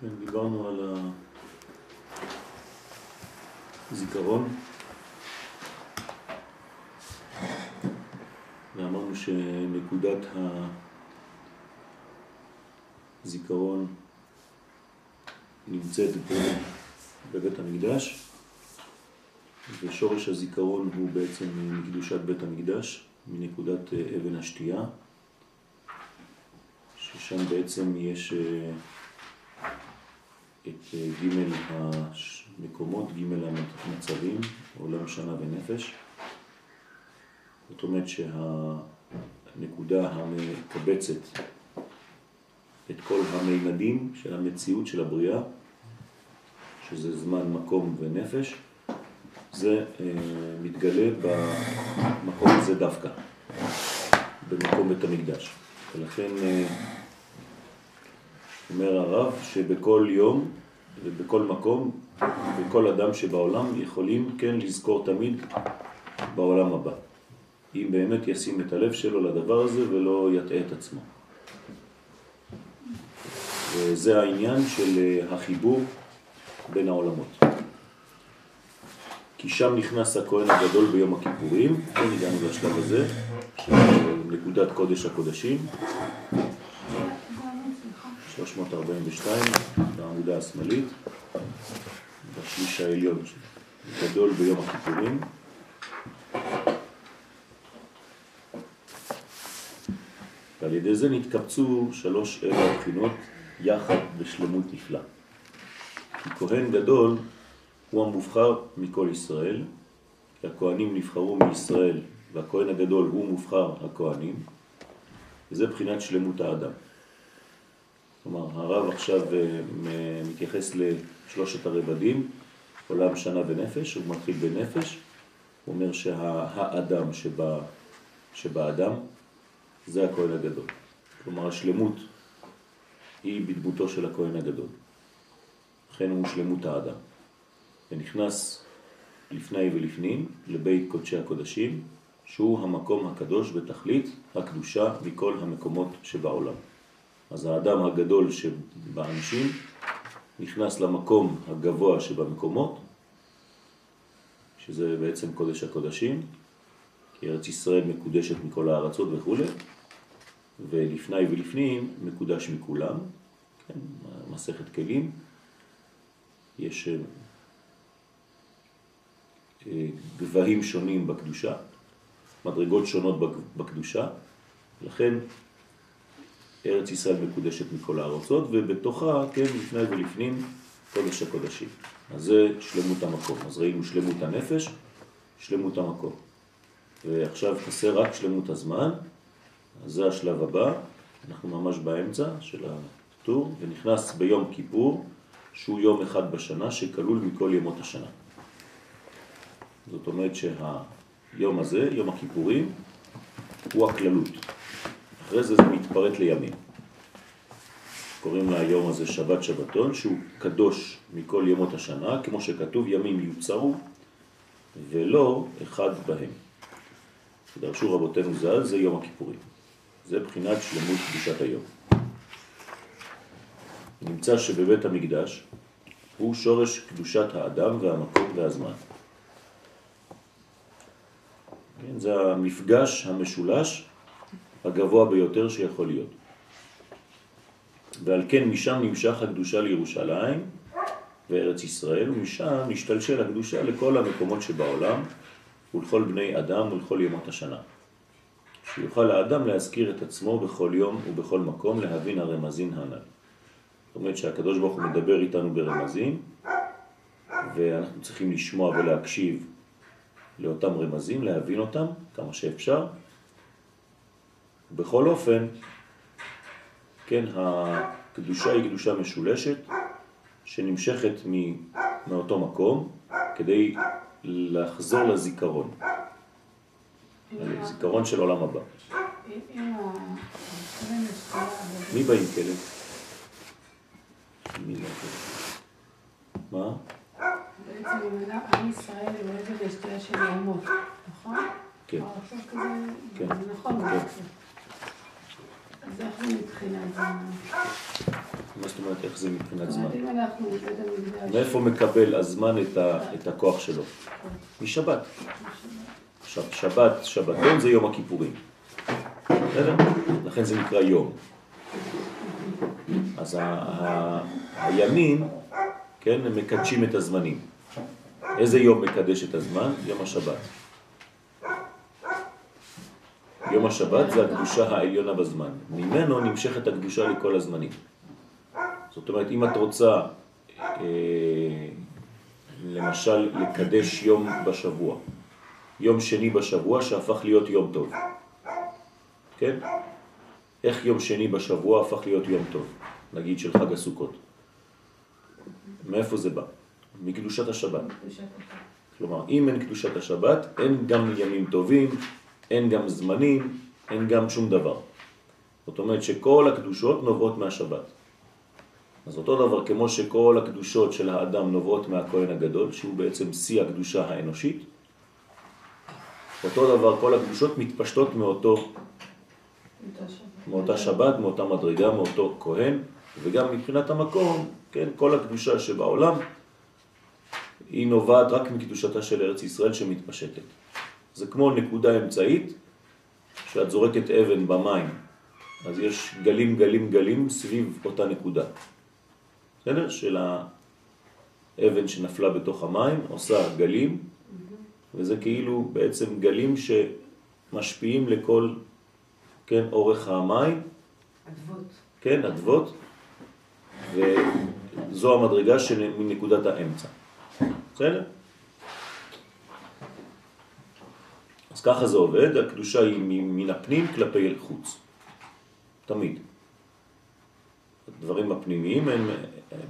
כן, דיברנו על הזיכרון. ואמרנו שנקודת הזיכרון נמצאת בבית המקדש ושורש הזיכרון הוא בעצם מקדושת בית המקדש, מנקודת אבן השתייה ששם בעצם יש אה, את אה, ג' המקומות, ג' המצבים, עולם שנה ונפש. זאת אומרת שהנקודה המקבצת את כל המימדים של המציאות של הבריאה, שזה זמן, מקום ונפש, זה אה, מתגלה במקום הזה דווקא, במקום בית המקדש. ולכן אה, אומר הרב שבכל יום ובכל מקום, וכל אדם שבעולם יכולים כן לזכור תמיד בעולם הבא. אם באמת ישים את הלב שלו לדבר הזה ולא יטעה את עצמו. וזה העניין של אה, החיבור בין העולמות. כי שם נכנס הכהן הגדול ביום הכיפורים, כן הגענו לשלב הזה, של נקודת קודש הקודשים, 342 בעמודה השמאלית, בשליש העליון, גדול ביום הכיפורים. ועל ידי זה נתקבצו שלוש אלה הבחינות יחד בשלמות נפלא. כי כהן גדול הוא המובחר מכל ישראל, כי הכהנים נבחרו מישראל והכהן הגדול הוא מובחר הכהנים, וזה בחינת שלמות האדם. כלומר, הרב עכשיו אה, מתייחס לשלושת הרבדים, עולם שנה ונפש, הוא מתחיל בנפש, הוא אומר שהאדם שבא, שבאדם זה הכהן הגדול. כלומר, השלמות היא בדמותו של הכהן הגדול. לכן הוא שלמות האדם. ונכנס לפני ולפנים לבית קודשי הקודשים, שהוא המקום הקדוש בתכלית הקדושה מכל המקומות שבעולם. אז האדם הגדול שבאנשים נכנס למקום הגבוה שבמקומות, שזה בעצם קודש הקודשים, כי ארץ ישראל מקודשת מכל הארצות וכו', ולפני ולפנים מקודש מכולם, כן, מסכת כלים, יש אה, גבהים שונים בקדושה, מדרגות שונות בקדושה, לכן ארץ ישראל מקודשת מכל הארצות, ובתוכה, כן, לפני ולפנים, קודש הקודשים. אז זה שלמות המקום. אז ראינו שלמות הנפש, שלמות המקום. ועכשיו חסר רק שלמות הזמן, אז זה השלב הבא, אנחנו ממש באמצע של הטור, ונכנס ביום כיפור, שהוא יום אחד בשנה, שכלול מכל ימות השנה. זאת אומרת שהיום הזה, יום הכיפורים, הוא הכללות. אחרי זה זה מתפרט לימים. קוראים ליום הזה שבת שבתון, שהוא קדוש מכל ימות השנה, כמו שכתוב ימים יוצרו, ולא אחד בהם. דרשו רבותינו ז"ל, זה יום הכיפורים. זה בחינת שלמות קדושת היום. נמצא שבבית המקדש הוא שורש קדושת האדם והמקום והזמן. כן, זה המפגש המשולש הגבוה ביותר שיכול להיות. ועל כן משם נמשך הקדושה לירושלים וארץ ישראל, ומשם נשתלשל הקדושה לכל המקומות שבעולם ולכל בני אדם ולכל ימות השנה. שיוכל האדם להזכיר את עצמו בכל יום ובכל מקום להבין הרמזין הנ"ל. זאת אומרת שהקדוש ברוך הוא מדבר איתנו ברמזים, ואנחנו צריכים לשמוע ולהקשיב לאותם רמזים, להבין אותם כמה שאפשר, בכל אופן, כן, הקדושה היא קדושה משולשת שנמשכת מאותו מקום כדי לחזור לזיכרון, זיכרון של עולם הבא. מי בא עם כלב? מה? בעצם עם ישראל הוא את השתייה של ימות, נכון? כן. כן. נכון. אז איך זה מבחינת זה? מה זאת אומרת, איך זה מבחינת זמן? מאיפה מקבל הזמן את, הכוח שלו? משבת. עכשיו, שבת, שבתון זה יום הכיפורים. בסדר? לכן זה נקרא יום. אז הימים, כן, הם מקדשים את הזמנים. איזה יום מקדש את הזמן? יום השבת. יום השבת זה הקדושה העליונה בזמן. ממנו נמשכת הקדושה לכל הזמנים. זאת אומרת, אם את רוצה, אה, למשל, לקדש יום בשבוע, יום שני בשבוע שהפך להיות יום טוב. כן? איך יום שני בשבוע הפך להיות יום טוב? נגיד של חג הסוכות. מאיפה זה בא? מקדושת השבת. כלומר, אם אין קדושת השבת, אין גם ימים טובים, אין גם זמנים, אין גם שום דבר. זאת אומרת שכל הקדושות נובעות מהשבת. אז אותו דבר כמו שכל הקדושות של האדם נובעות מהכהן הגדול, שהוא בעצם שיא הקדושה האנושית, אותו דבר כל הקדושות מתפשטות מאותו. מאותה שבת, מאותה מדרגה, מאותו כהן, וגם מבחינת המקום, כן, כל הקדושה שבעולם היא נובעת רק מקדושתה של ארץ ישראל שמתפשטת. זה כמו נקודה אמצעית, שאת זורקת אבן במים, אז יש גלים גלים גלים סביב אותה נקודה. בסדר? של האבן שנפלה בתוך המים, עושה גלים, וזה כאילו בעצם גלים שמשפיעים לכל, כן, אורך המים, אדוות. כן, אדוות, וזו המדרגה של מנקודת האמצע. בסדר? אז ככה זה עובד, הקדושה היא מן הפנים כלפי חוץ. תמיד. הדברים הפנימיים הם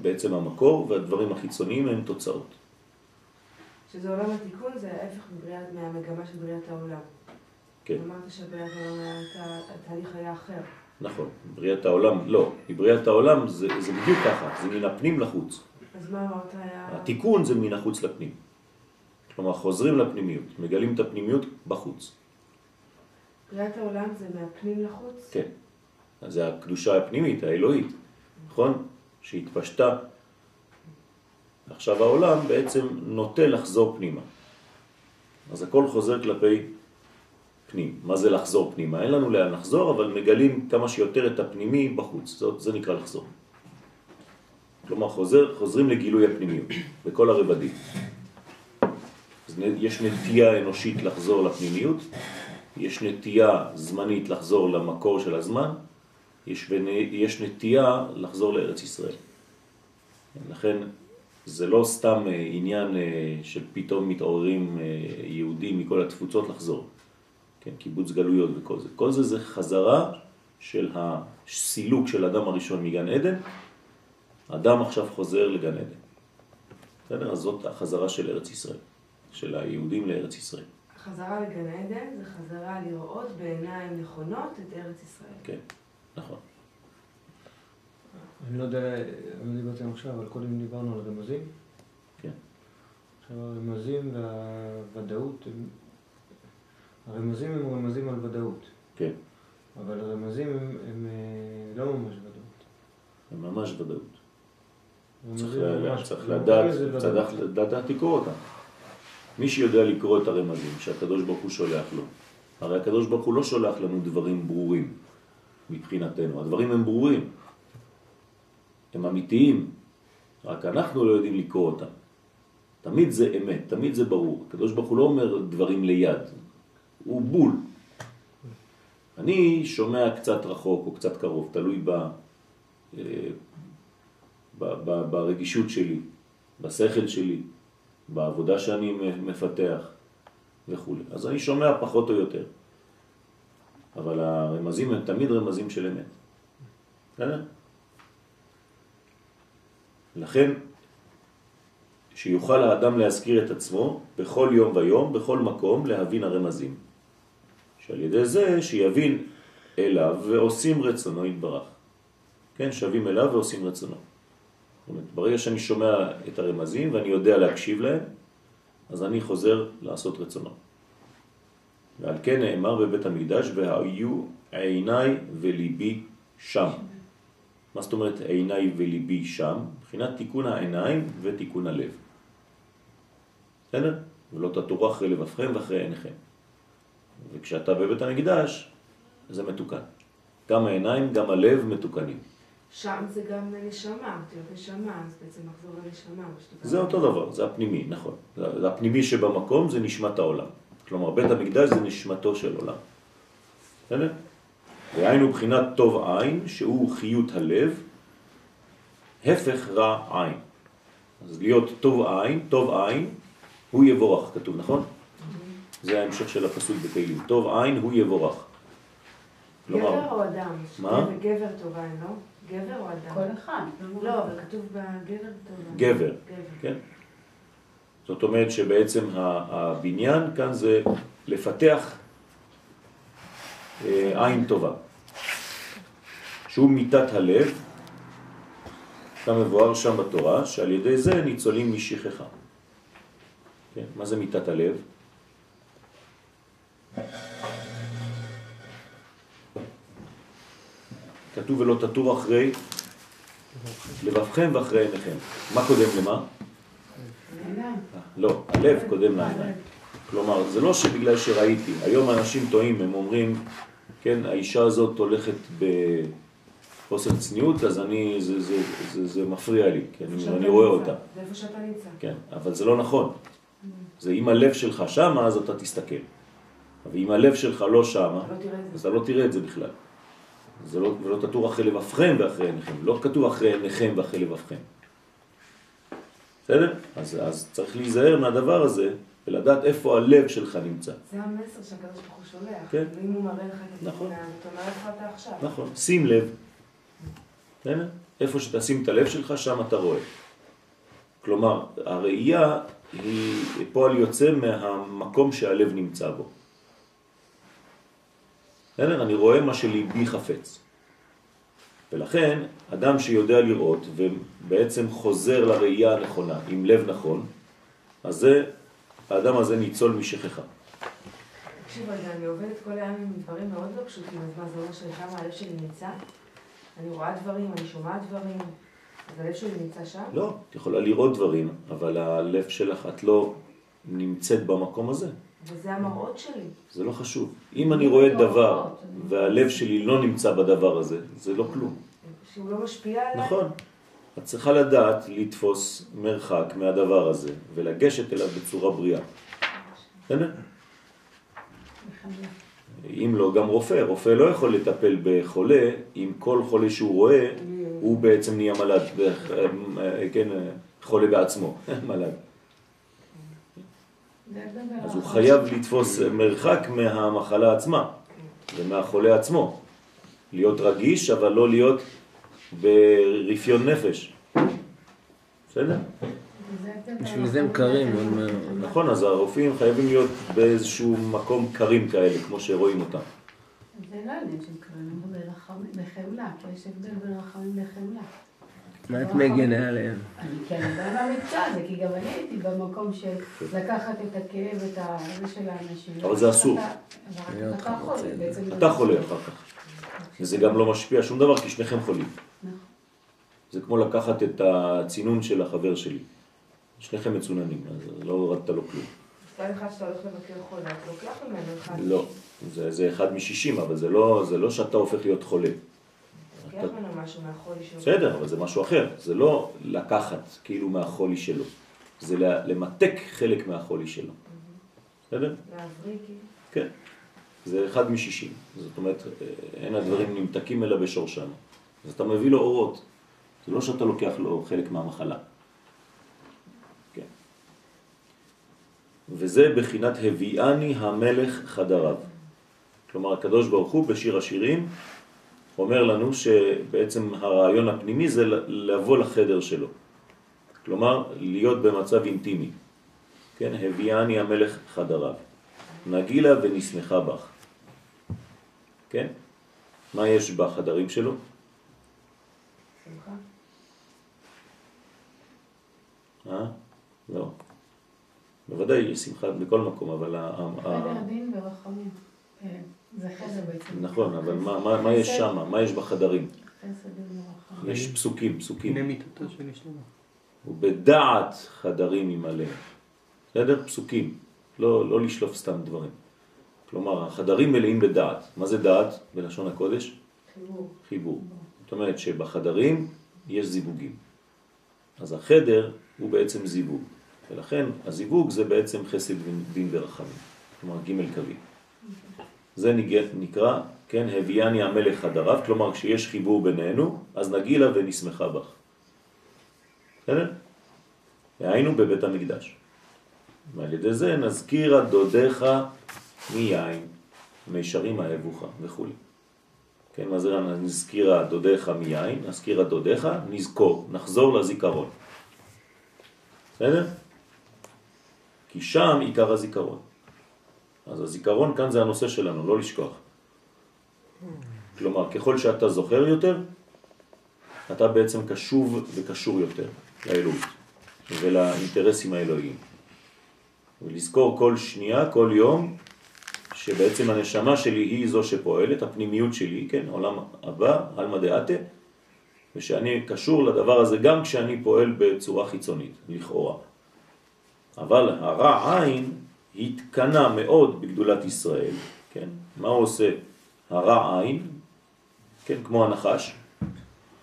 בעצם המקור, והדברים החיצוניים הם תוצאות. שזה עולם התיקון, זה ההפך מבריאת, מהמגמה של בריאת העולם. כן. אמרת שבריאת העולם התהליך היה אחר. נכון, בריאת העולם, לא, בריאת העולם זה, זה בדיוק ככה, זה מן הפנים לחוץ. אז מה אמרת היה... התיקון זה מן החוץ לפנים. כלומר, חוזרים לפנימיות, מגלים את הפנימיות בחוץ. בריאת העולם זה מהפנים לחוץ? כן. אז זה הקדושה הפנימית, האלוהית, נכון? שהתפשטה. עכשיו העולם בעצם נוטה לחזור פנימה. אז הכל חוזר כלפי פנים. מה זה לחזור פנימה? אין לנו לאן לחזור, אבל מגלים כמה שיותר את הפנימי בחוץ. זאת, זה נקרא לחזור. כלומר, חוזר, חוזרים לגילוי הפנימיות, בכל הרבדים. יש נטייה אנושית לחזור לפנימיות, יש נטייה זמנית לחזור למקור של הזמן, יש, יש נטייה לחזור לארץ ישראל. לכן זה לא סתם אה, עניין אה, שפתאום מתעוררים אה, יהודים מכל התפוצות לחזור. כן, קיבוץ גלויות וכל זה. כל זה זה חזרה של הסילוק של אדם הראשון מגן עדן, אדם עכשיו חוזר לגן עדן. בסדר? אז זאת החזרה של ארץ ישראל, של היהודים לארץ ישראל. חזרה לגן עדן זה חזרה לראות בעיניים נכונות את ארץ ישראל. כן, נכון. אני לא יודע, אני לא דיברתי עכשיו, אבל קודם דיברנו על רמזים. כן. עכשיו הרמזים והוודאות, הם... הרמזים הם רמזים על ודאות, כן, אבל הרמזים הם, הם אה, לא ממש ודאות. זה ממש ודאות. צריך, ממש- צריך לדעת. צריך לדעת לקרוא אותם. מי שיודע לקרוא את הרמזים שהקדוש ברוך הוא שולח לו, הרי הקדוש ברוך הוא לא שולח לנו דברים ברורים מבחינתנו, הדברים הם ברורים, הם אמיתיים, רק אנחנו לא יודעים לקרוא אותם. תמיד זה אמת, תמיד זה ברור. הקדוש ברוך הוא לא אומר דברים ליד, הוא בול. אני שומע קצת רחוק או קצת קרוב, תלוי ב, אה, ב, ב, ברגישות שלי, בשכל שלי, בעבודה שאני מפתח וכו'. אז אני שומע פחות או יותר. אבל הרמזים הם תמיד רמזים של אמת. לכן, שיוכל האדם להזכיר את עצמו בכל יום ויום, בכל מקום, להבין הרמזים. שעל ידי זה שיבין אליו ועושים רצונו יתברך. כן, שווים אליו ועושים רצונו. אומרת, ברגע שאני שומע את הרמזים ואני יודע להקשיב להם, אז אני חוזר לעשות רצונו. ועל כן נאמר בבית המקדש, והיו עיניי וליבי שם. מה זאת אומרת עיניי וליבי שם? מבחינת תיקון העיניים ותיקון הלב. בסדר? ולא תטורו אחרי לבבכם ואחרי עיניכם. וכשאתה בבית המקדש, זה מתוקן. גם העיניים, גם הלב מתוקנים. שם זה גם נשמה, נשמה, אז בעצם לחזור לנשמה. זה אותו דבר, זה הפנימי, נכון. זה הפנימי שבמקום זה נשמת העולם. כלומר, בית המקדש זה נשמתו של עולם. בסדר? דהיינו בחינת טוב עין, שהוא חיות הלב, הפך רע עין. אז להיות טוב עין, טוב עין, הוא יבורך, כתוב, נכון? זה ההמשך של הפסוק בתהילים. טוב עין הוא יבורך. גבר או אדם? מה? גבר טוב עין, לא? גבר או אדם? כל אחד. לא, אבל כתוב בגבר. גבר. כן? זאת אומרת שבעצם הבניין כאן זה לפתח אה, עין טובה, שהוא מיטת הלב, כמבואר שם בתורה, שעל ידי זה ניצולים משכחה. כן? מה זה מיטת הלב? כתוב ולא תטור אחרי לבבכם ואחרי עיניכם. מה קודם למה? לא, הלב קודם לעיניים. כלומר, זה לא שבגלל שראיתי, היום אנשים טועים, הם אומרים, כן, האישה הזאת הולכת בחוסר צניעות, אז אני, זה, זה, זה, זה מפריע לי, איפה שאתה אני רואה. אותה, זה איפה שאתה נמצא. כן, אבל זה לא נכון. זה אם הלב שלך שמה, אז אתה תסתכל. ואם הלב שלך לא שמה, לא אז זה. אתה לא תראה את זה בכלל. זה לא, ולא תטור אחרי לבבכם ואחרי עיניכם. לא כתוב אחרי עיניכם ואחרי לבבכם. בסדר? אז, אז צריך להיזהר מהדבר הזה ולדעת איפה הלב שלך נמצא. זה המסר שהקדוש ברוך הוא שולח. כן. ואם הוא מראה לך את נכון. התמונה, איפה אתה עכשיו. נכון, שים לב. בסדר? איפה שתשים את הלב שלך, שם אתה רואה. כלומר, הראייה היא פועל יוצא מהמקום שהלב נמצא בו. בסדר? אני רואה מה שליבי חפץ. ולכן, אדם שיודע לראות ובעצם חוזר לראייה הנכונה, עם לב נכון, אז זה, האדם הזה ניצול משכחה. תקשיב רגע, אני עובדת כל היום עם דברים מאוד לא פשוטים, אז מה זה אומר ששם הלב שלי נמצא? אני רואה דברים, אני שומעת דברים, אז הלב שלי נמצא שם? לא, את יכולה לראות דברים, אבל הלב שלך, את לא נמצאת במקום הזה. וזה המראות שלי. זה לא חשוב. אם אני רואה דבר והלב שלי לא נמצא בדבר הזה, זה לא כלום. שהוא לא משפיע עליי? נכון. את צריכה לדעת לתפוס מרחק מהדבר הזה ולגשת אליו בצורה בריאה. בסדר? אם לא, גם רופא. רופא לא יכול לטפל בחולה אם כל חולה שהוא רואה, הוא בעצם נהיה מל"ד, כן, חולה בעצמו, מל"ד. אז הוא חייב לתפוס מרחק מהמחלה עצמה ומהחולה עצמו. להיות רגיש, אבל לא להיות ברפיון נפש. בסדר? בשביל זה הם קרים. נכון, אז הרופאים חייבים להיות באיזשהו מקום קרים כאלה, כמו שרואים אותם. זה לא עניין של קרים, ברחמים- בחמלה, כי יש הבדל בין רחמים לחמלה. מה את מגנה עליהם? אני כן יודעת במקצוע הזה, כי גם אני הייתי במקום של לקחת את הכאב, את ה... זה של האנשים. אבל זה אסור. אתה- אתה אתה. חולה אחר כך, וזה גם לא משפיע שום דבר כי שניכם חולים. נכון. זה כמו לקחת את הצינון של החבר שלי. שניכם מצוננים, אז לא הורדת לו כלום. מצד אחד שאתה הולך לבקר חולה, אתה לוקח ממנו אחד. לא, זה, זה אחד משישים, אבל זה לא, זה לא שאתה הופך להיות חולה. לוקח ממנו משהו מהחולי שלו. בסדר, אבל זה משהו אחר. זה לא לקחת כאילו מהחולי שלו. זה למתק חלק מהחולי שלו. בסדר? להבריא כאילו. כן. זה אחד משישים. זאת אומרת, אה, אין הדברים נמתקים אלא בשורשם. אז אתה מביא לו אורות. זה לא שאתה לוקח לו חלק מהמחלה. כן. וזה בחינת הביאני המלך חדריו. כלומר, הקדוש ברוך הוא בשיר השירים אומר לנו שבעצם הרעיון הפנימי זה לבוא לחדר שלו. כלומר, להיות במצב אינטימי. כן, הביאני המלך חדריו. נגילה ונשמחה בך. כן? מה יש בחדרים שלו? שמחה. אה? לא. בוודאי יש שמחה בכל מקום, אבל... חדר דין ורחמים. זה בעצם. נכון, אבל מה, מה, מה יש שם? מה יש בחדרים? יש פסוקים, פסוקים. הנה מיתתו של שלמה. ובדעת חדרים ימלא. בסדר? פסוקים. לא, לא לשלוף סתם דברים. כלומר, החדרים מלאים בדעת. מה זה דעת בלשון הקודש? חיבור. חיבור. זאת אומרת שבחדרים יש זיווגים. אז החדר הוא בעצם זיווג. ולכן הזיווג זה בעצם חסד דין ורחמים. כלומר ג' קווי. זה נקרא, כן, הביאני המלך חדריו, כלומר כשיש חיבור בינינו, אז נגילה ונשמחה בך. בסדר? והיינו בבית המקדש. ועל ידי זה נזכיר דודיך מיין, מישרים האבוך וכו'. כן, מה זה נזכיר דודיך מיין, נזכיר דודיך, נזכור, נחזור לזיכרון. בסדר? כי שם עיקר הזיכרון. אז הזיכרון כאן זה הנושא שלנו, לא לשכוח. כלומר, ככל שאתה זוכר יותר, אתה בעצם קשוב וקשור יותר לאלוהות ולאינטרסים האלוהיים. ולזכור כל שנייה, כל יום, שבעצם הנשמה שלי היא זו שפועלת, הפנימיות שלי, כן, עולם הבא, אלמא דעתה, ושאני קשור לדבר הזה גם כשאני פועל בצורה חיצונית, לכאורה. אבל הרע עין התקנה מאוד בגדולת ישראל, כן? מה הוא עושה? הרע עין, כן, כמו הנחש,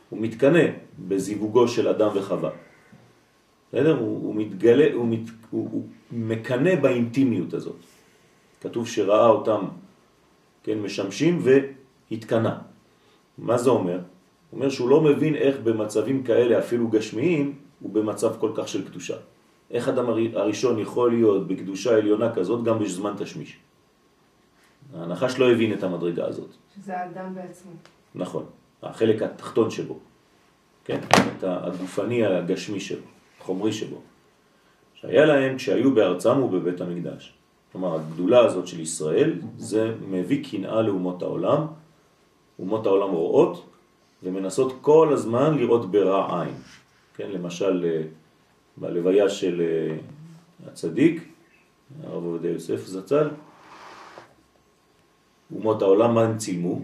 הוא מתקנה בזיווגו של אדם וחווה. בסדר? הוא, הוא מתגלה, הוא, מת, הוא, הוא מקנה באינטימיות הזאת. כתוב שראה אותם, כן, משמשים והתקנה. מה זה אומר? הוא אומר שהוא לא מבין איך במצבים כאלה, אפילו גשמיים, הוא במצב כל כך של קדושה. איך אדם הראשון יכול להיות בקדושה עליונה כזאת גם בזמן תשמיש? הנחש לא הבין את המדרגה הזאת. שזה האדם בעצמו. נכון, החלק התחתון שבו, כן, את הגופני הגשמי שבו, חומרי שבו. שהיה להם כשהיו בארצם ובבית המקדש. כלומר, הגדולה הזאת של ישראל, זה מביא קנאה לאומות העולם. אומות העולם רואות ומנסות כל הזמן לראות ברע עין. כן, למשל, אה, בלוויה של אה, הצדיק, הרב עובדיה יוסף זצ"ל, אומות העולם, מה הם צילמו?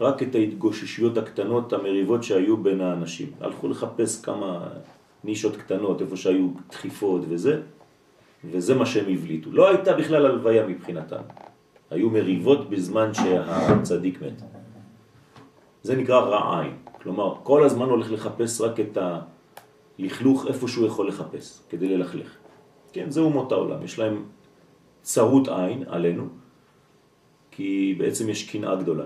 רק את ההתגוששויות הקטנות, המריבות שהיו בין האנשים. הלכו לחפש כמה נישות קטנות, איפה שהיו דחיפות וזה, וזה מה שהם הבליטו. לא הייתה בכלל הלוויה מבחינתם. היו מריבות בזמן שהצדיק מת. זה נקרא רע עין. כלומר, כל הזמן הולך לחפש רק את הלכלוך איפה שהוא יכול לחפש, כדי ללכלך. כן, זה אומות העולם. יש להם צרות עין עלינו, כי בעצם יש קנאה גדולה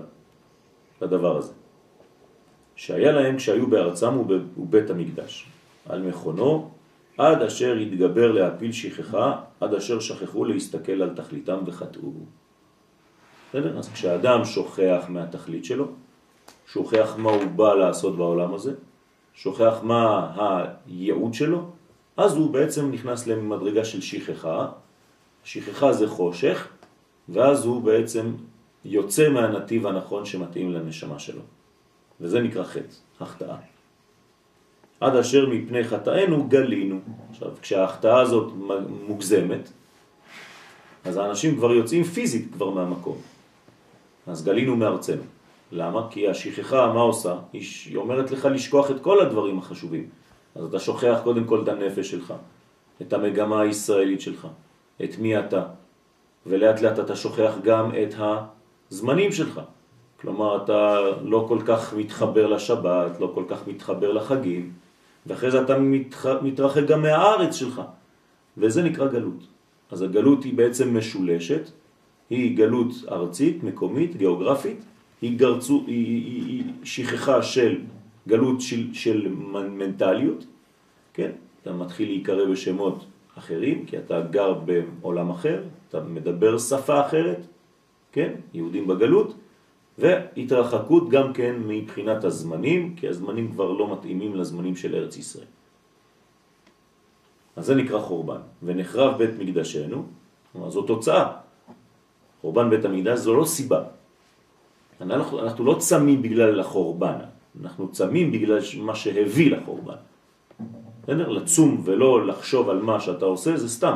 לדבר הזה. שהיה להם כשהיו בארצם ובית המקדש, על מכונו, עד אשר יתגבר להפיל שכחה, עד אשר שכחו להסתכל על תכליתם וחטאו. בסדר? אז כשאדם שוכח מהתכלית שלו, שוכח מה הוא בא לעשות בעולם הזה, שוכח מה הייעוד שלו, אז הוא בעצם נכנס למדרגה של שכחה. שכחה זה חושך, ואז הוא בעצם יוצא מהנתיב הנכון שמתאים לנשמה שלו. וזה נקרא חטא, החטאה. עד אשר מפני חטאינו גלינו. עכשיו, כשההחטאה הזאת מוגזמת, אז האנשים כבר יוצאים פיזית כבר מהמקום. אז גלינו מארצנו. למה? כי השכחה, מה עושה? היא אומרת לך לשכוח את כל הדברים החשובים. אז אתה שוכח קודם כל את הנפש שלך, את המגמה הישראלית שלך, את מי אתה, ולאט לאט אתה שוכח גם את הזמנים שלך. כלומר, אתה לא כל כך מתחבר לשבת, לא כל כך מתחבר לחגים, ואחרי זה אתה מתרחק גם מהארץ שלך, וזה נקרא גלות. אז הגלות היא בעצם משולשת, היא גלות ארצית, מקומית, גיאוגרפית, היא, גרצו, היא, היא, היא שכחה של גלות של, של מנטליות, כן? אתה מתחיל להיקרא בשמות אחרים, כי אתה גר בעולם אחר, אתה מדבר שפה אחרת, כן? יהודים בגלות, והתרחקות גם כן מבחינת הזמנים, כי הזמנים כבר לא מתאימים לזמנים של ארץ ישראל. אז זה נקרא חורבן. ונחרב בית מקדשנו, זו תוצאה. חורבן בית המקדש זו לא סיבה. אנחנו, אנחנו לא צמים בגלל החורבן, אנחנו צמים בגלל מה שהביא לחורבן. בסדר? לצום ולא לחשוב על מה שאתה עושה זה סתם.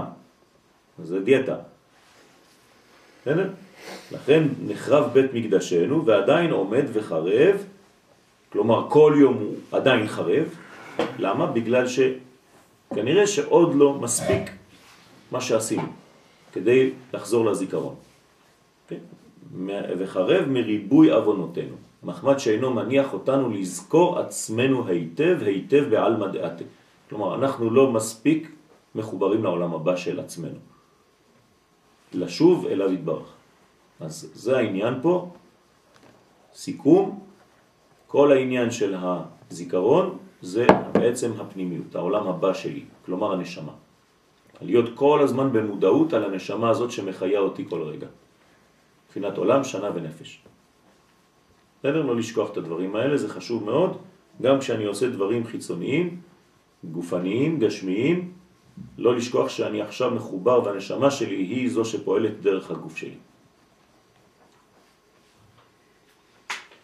זה דיאטה. בסדר? לכן נחרב בית מקדשנו ועדיין עומד וחרב כלומר כל יום הוא עדיין חרב. למה? בגלל שכנראה שעוד לא מספיק מה שעשינו כדי לחזור לזיכרון. כן? וחרב מריבוי אבונותינו, מחמד שאינו מניח אותנו לזכור עצמנו היטב היטב בעלמא דעתה. כלומר, אנחנו לא מספיק מחוברים לעולם הבא של עצמנו. לשוב אליו יתברך. אז זה העניין פה, סיכום, כל העניין של הזיכרון זה בעצם הפנימיות, העולם הבא שלי, כלומר הנשמה. להיות כל הזמן במודעות על הנשמה הזאת שמחיה אותי כל רגע. מבחינת עולם, שנה ונפש. בסדר? לא לשכוח את הדברים האלה, זה חשוב מאוד, גם כשאני עושה דברים חיצוניים, גופניים, גשמיים, לא לשכוח שאני עכשיו מחובר והנשמה שלי היא זו שפועלת דרך הגוף שלי.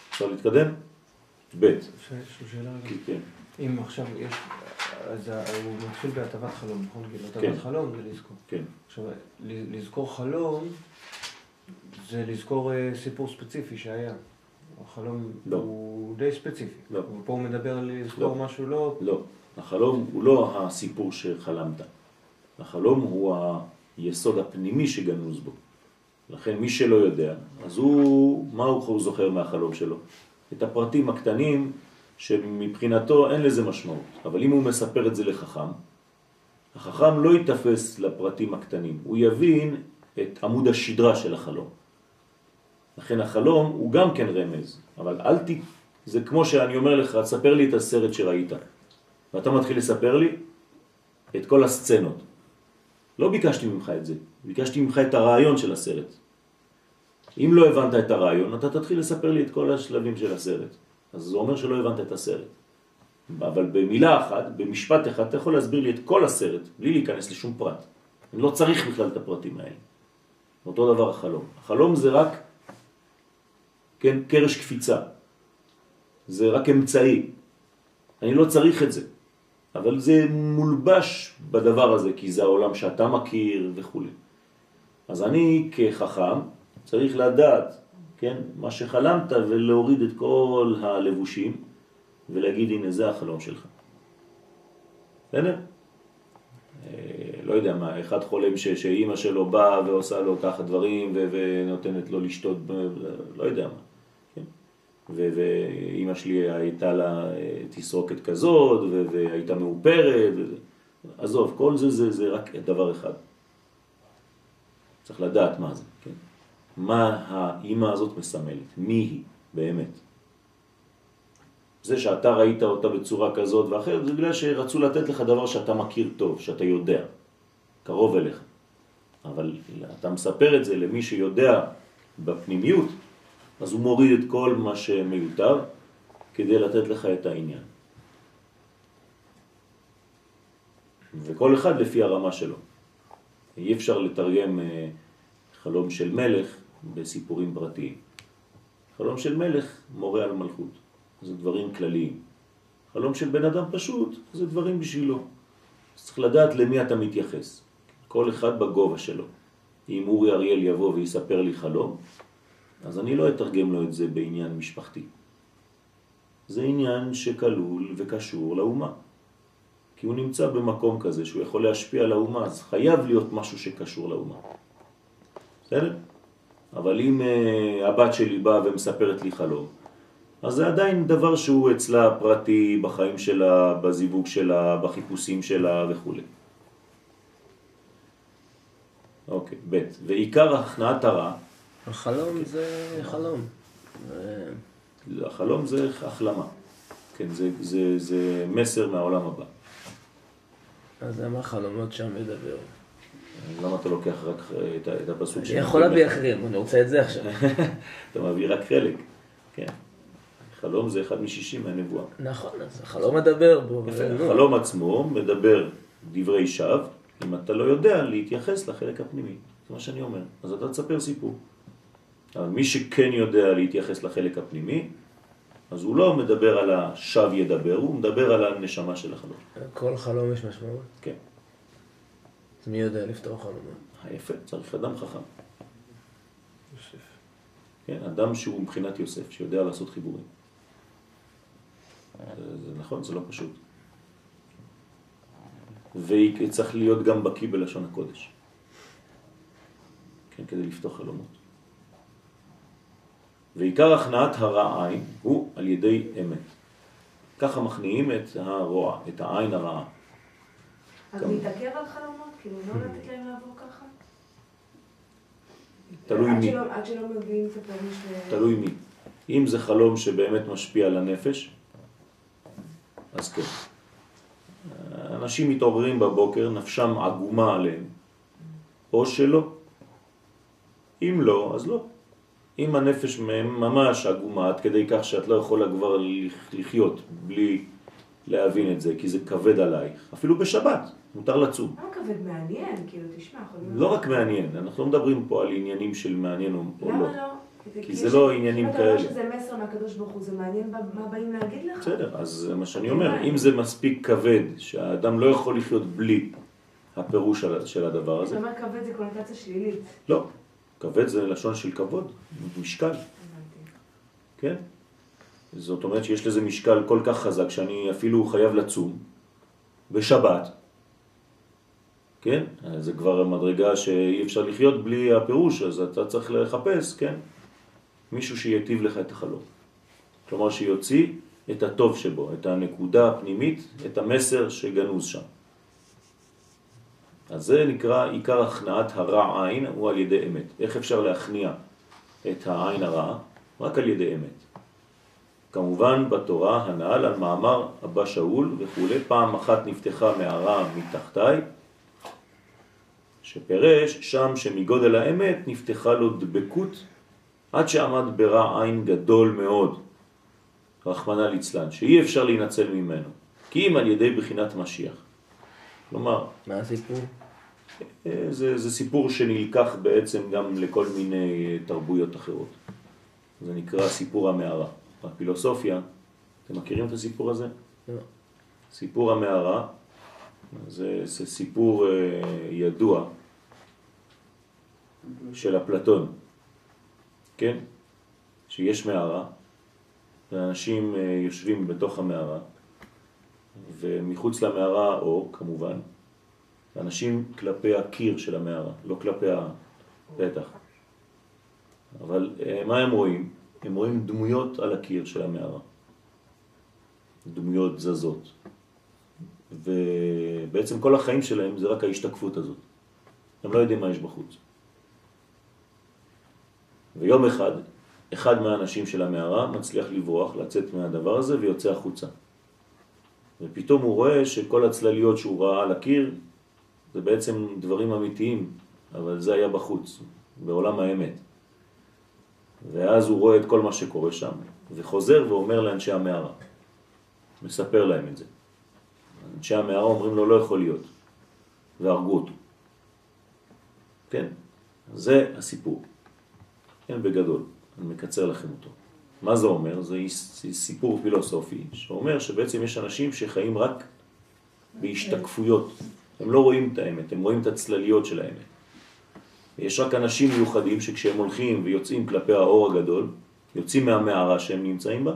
אפשר להתקדם? ב'? רגע? כן. אם עכשיו יש, אז הוא מתחיל בהטבת חלום, נכון? כאילו, כן. הטבת חלום זה לזכור. כן. עכשיו, לזכור חלום זה לזכור אה, סיפור ספציפי שהיה. החלום לא. הוא די ספציפי. לא. ופה הוא מדבר על לזכור לא. משהו לא... לא, החלום הוא לא הסיפור שחלמת. החלום הוא היסוד הפנימי שגנוז בו. לכן מי שלא יודע, אז הוא, מה הוא זוכר מהחלום שלו? את הפרטים הקטנים שמבחינתו אין לזה משמעות. אבל אם הוא מספר את זה לחכם, החכם לא יתפס לפרטים הקטנים, הוא יבין את עמוד השדרה של החלום. לכן החלום הוא גם כן רמז, אבל אל ת... זה כמו שאני אומר לך, תספר לי את הסרט שראית. ואתה מתחיל לספר לי את כל הסצנות. לא ביקשתי ממך את זה, ביקשתי ממך את הרעיון של הסרט. אם לא הבנת את הרעיון, אתה תתחיל לספר לי את כל השלבים של הסרט. אז זה אומר שלא הבנת את הסרט. אבל במילה אחת, במשפט אחד, אתה יכול להסביר לי את כל הסרט, בלי להיכנס לשום פרט. אני לא צריך בכלל את הפרטים האלה. אותו דבר החלום. החלום זה רק, כן, קרש קפיצה. זה רק אמצעי. אני לא צריך את זה. אבל זה מולבש בדבר הזה, כי זה העולם שאתה מכיר וכו'. אז אני כחכם צריך לדעת, כן, מה שחלמת ולהוריד את כל הלבושים ולהגיד, הנה זה החלום שלך. בסדר? לא יודע מה, אחד חולם שאימא שלו באה ועושה לו ככה דברים ונותנת לו לשתות, לא יודע מה. כן? ואימא שלי הייתה לה אה, תסרוקת כזאת והייתה מאופרת. עזוב, כל זה, זה זה רק דבר אחד. צריך לדעת מה זה, כן? מה האימא הזאת מסמלת, מי היא באמת. זה שאתה ראית אותה בצורה כזאת ואחרת, זה בגלל שרצו לתת לך דבר שאתה מכיר טוב, שאתה יודע, קרוב אליך. אבל אתה מספר את זה למי שיודע בפנימיות, אז הוא מוריד את כל מה שמיותר כדי לתת לך את העניין. וכל אחד לפי הרמה שלו. אי אפשר לתרגם אה, חלום של מלך בסיפורים פרטיים. חלום של מלך מורה על מלכות, זה דברים כלליים. חלום של בן אדם פשוט זה דברים בשבילו. צריך לדעת למי אתה מתייחס. כל אחד בגובה שלו. אם אורי אריאל יבוא ויספר לי חלום, אז אני לא אתרגם לו את זה בעניין משפחתי. זה עניין שכלול וקשור לאומה. כי הוא נמצא במקום כזה שהוא יכול להשפיע על האומה, אז חייב להיות משהו שקשור לאומה. בסדר? אבל אם uh, הבת שלי באה ומספרת לי חלום, אז זה עדיין דבר שהוא אצלה פרטי, בחיים שלה, בזיווג שלה, בחיפושים שלה וכו'. ב' ועיקר הכנעת הרע, החלום זה חלום. זה- החלום זה החלמה. כן, זה, זה, זה מסר מהעולם הבא. אז זה מה חלומות שם מדבר. למה אתה לוקח רק את, ה- את הפסוק אני יכול להביא אחרים, אני רוצה את זה עכשיו. אתה מביא רק חלק, כן. חלום זה אחד משישים מהנבואה. נכון, אז החלום מדבר בו. החלום עצמו מדבר דברי שווא, אם אתה לא יודע להתייחס לחלק הפנימי. זה מה שאני אומר. אז אתה תספר סיפור. אבל מי שכן יודע להתייחס לחלק הפנימי, אז הוא לא מדבר על השווא ידבר, הוא מדבר על הנשמה של החלום. כל חלום יש משמעות. כן. אז מי יודע לפתור חלומות? היפה, צריך אדם חכם. יוסף. כן, אדם שהוא מבחינת יוסף, שיודע לעשות חיבורים. זה, זה נכון, זה לא פשוט. וצריך להיות גם בקיא בלשון הקודש. כן, כדי לפתוח חלומות. ועיקר הכנעת הרע עין הוא על ידי אמת. ככה מכניעים את הרוע, את העין הרעה. אז. להתעכב על חלומות? כאילו, לא לתת להם לעבור ככה? תלוי מי. עד שלא מביאים את הפירוש ל... תלוי מי. אם זה חלום שבאמת משפיע על הנפש, אז כן. אנשים מתעוררים בבוקר, נפשם עגומה עליהם, או שלא. אם לא, אז לא. אם הנפש ממש עגומה עד כדי כך שאת לא יכולה כבר לח- לחיות בלי להבין את זה, כי זה כבד עלייך, אפילו בשבת, מותר לצום. למה כבד מעניין? כאילו, תשמע, יכולים... לא רק מעניין, אנחנו לא מדברים פה על עניינים של מעניין או לא. למה לא? כי זה לא עניינים אם אתה אומר כאלה. שזה מסר מהקדוש ברוך הוא, זה מעניין מה באים להגיד לך? בסדר, אז זה מה שאני אומר, אם זה מספיק כבד, שהאדם לא יכול לחיות בלי הפירוש של- הדבר אתה הזה, אומר כבד זה קונוטציה שלילית. לא. כבד זה לשון של כבוד, משקל. כן? זאת אומרת שיש לזה משקל כל כך חזק שאני אפילו חייב לצום בשבת, כן? זה כבר מדרגה שאי אפשר לחיות בלי הפירוש, אז אתה צריך לחפש, כן? מישהו שיטיב לך את החלום. כלומר שיוציא את הטוב שבו, את הנקודה הפנימית, את המסר שגנוז שם. אז זה נקרא עיקר הכנעת הרע עין, הוא על ידי אמת. איך אפשר להכניע את העין הרעה? רק על ידי אמת. כמובן בתורה הנ"ל על מאמר אבא שאול וכו', פעם אחת נפתחה מערה מתחתיי, שפרש שם שמגודל האמת נפתחה לו דבקות עד שעמד ברע עין גדול מאוד, רחמנא ליצלן, שאי אפשר להינצל ממנו, כי אם על ידי בחינת משיח. כלומר, מה הסיפור? אה, זה, זה סיפור שנלקח בעצם גם לכל מיני אה, תרבויות אחרות. זה נקרא סיפור המערה. בפילוסופיה, אתם מכירים את הסיפור הזה? לא. סיפור המערה זה, זה סיפור אה, ידוע של אפלטון, כן? שיש מערה, ואנשים יושבים בתוך המערה, ומחוץ למערה האור כמובן, אנשים כלפי הקיר של המערה, לא כלפי הפתח. אבל אה, מה הם רואים? הם רואים דמויות על הקיר של המערה. דמויות זזות. ובעצם כל החיים שלהם זה רק ההשתקפות הזאת. הם לא יודעים מה יש בחוץ. ויום אחד, אחד מהאנשים של המערה מצליח לברוח, לצאת מהדבר הזה ויוצא החוצה. ופתאום הוא רואה שכל הצלליות שהוא ראה על הקיר זה בעצם דברים אמיתיים, אבל זה היה בחוץ, בעולם האמת. ואז הוא רואה את כל מה שקורה שם, וחוזר ואומר לאנשי המערה, מספר להם את זה. אנשי המערה אומרים לו לא יכול להיות, והרגו אותו. כן, זה הסיפור. כן, בגדול, אני מקצר לכם אותו. מה זה אומר? זה סיפור פילוסופי שאומר שבעצם יש אנשים שחיים רק בהשתקפויות. הם לא רואים את האמת, הם רואים את הצלליות של האמת. יש רק אנשים מיוחדים שכשהם הולכים ויוצאים כלפי האור הגדול, יוצאים מהמערה שהם נמצאים בה,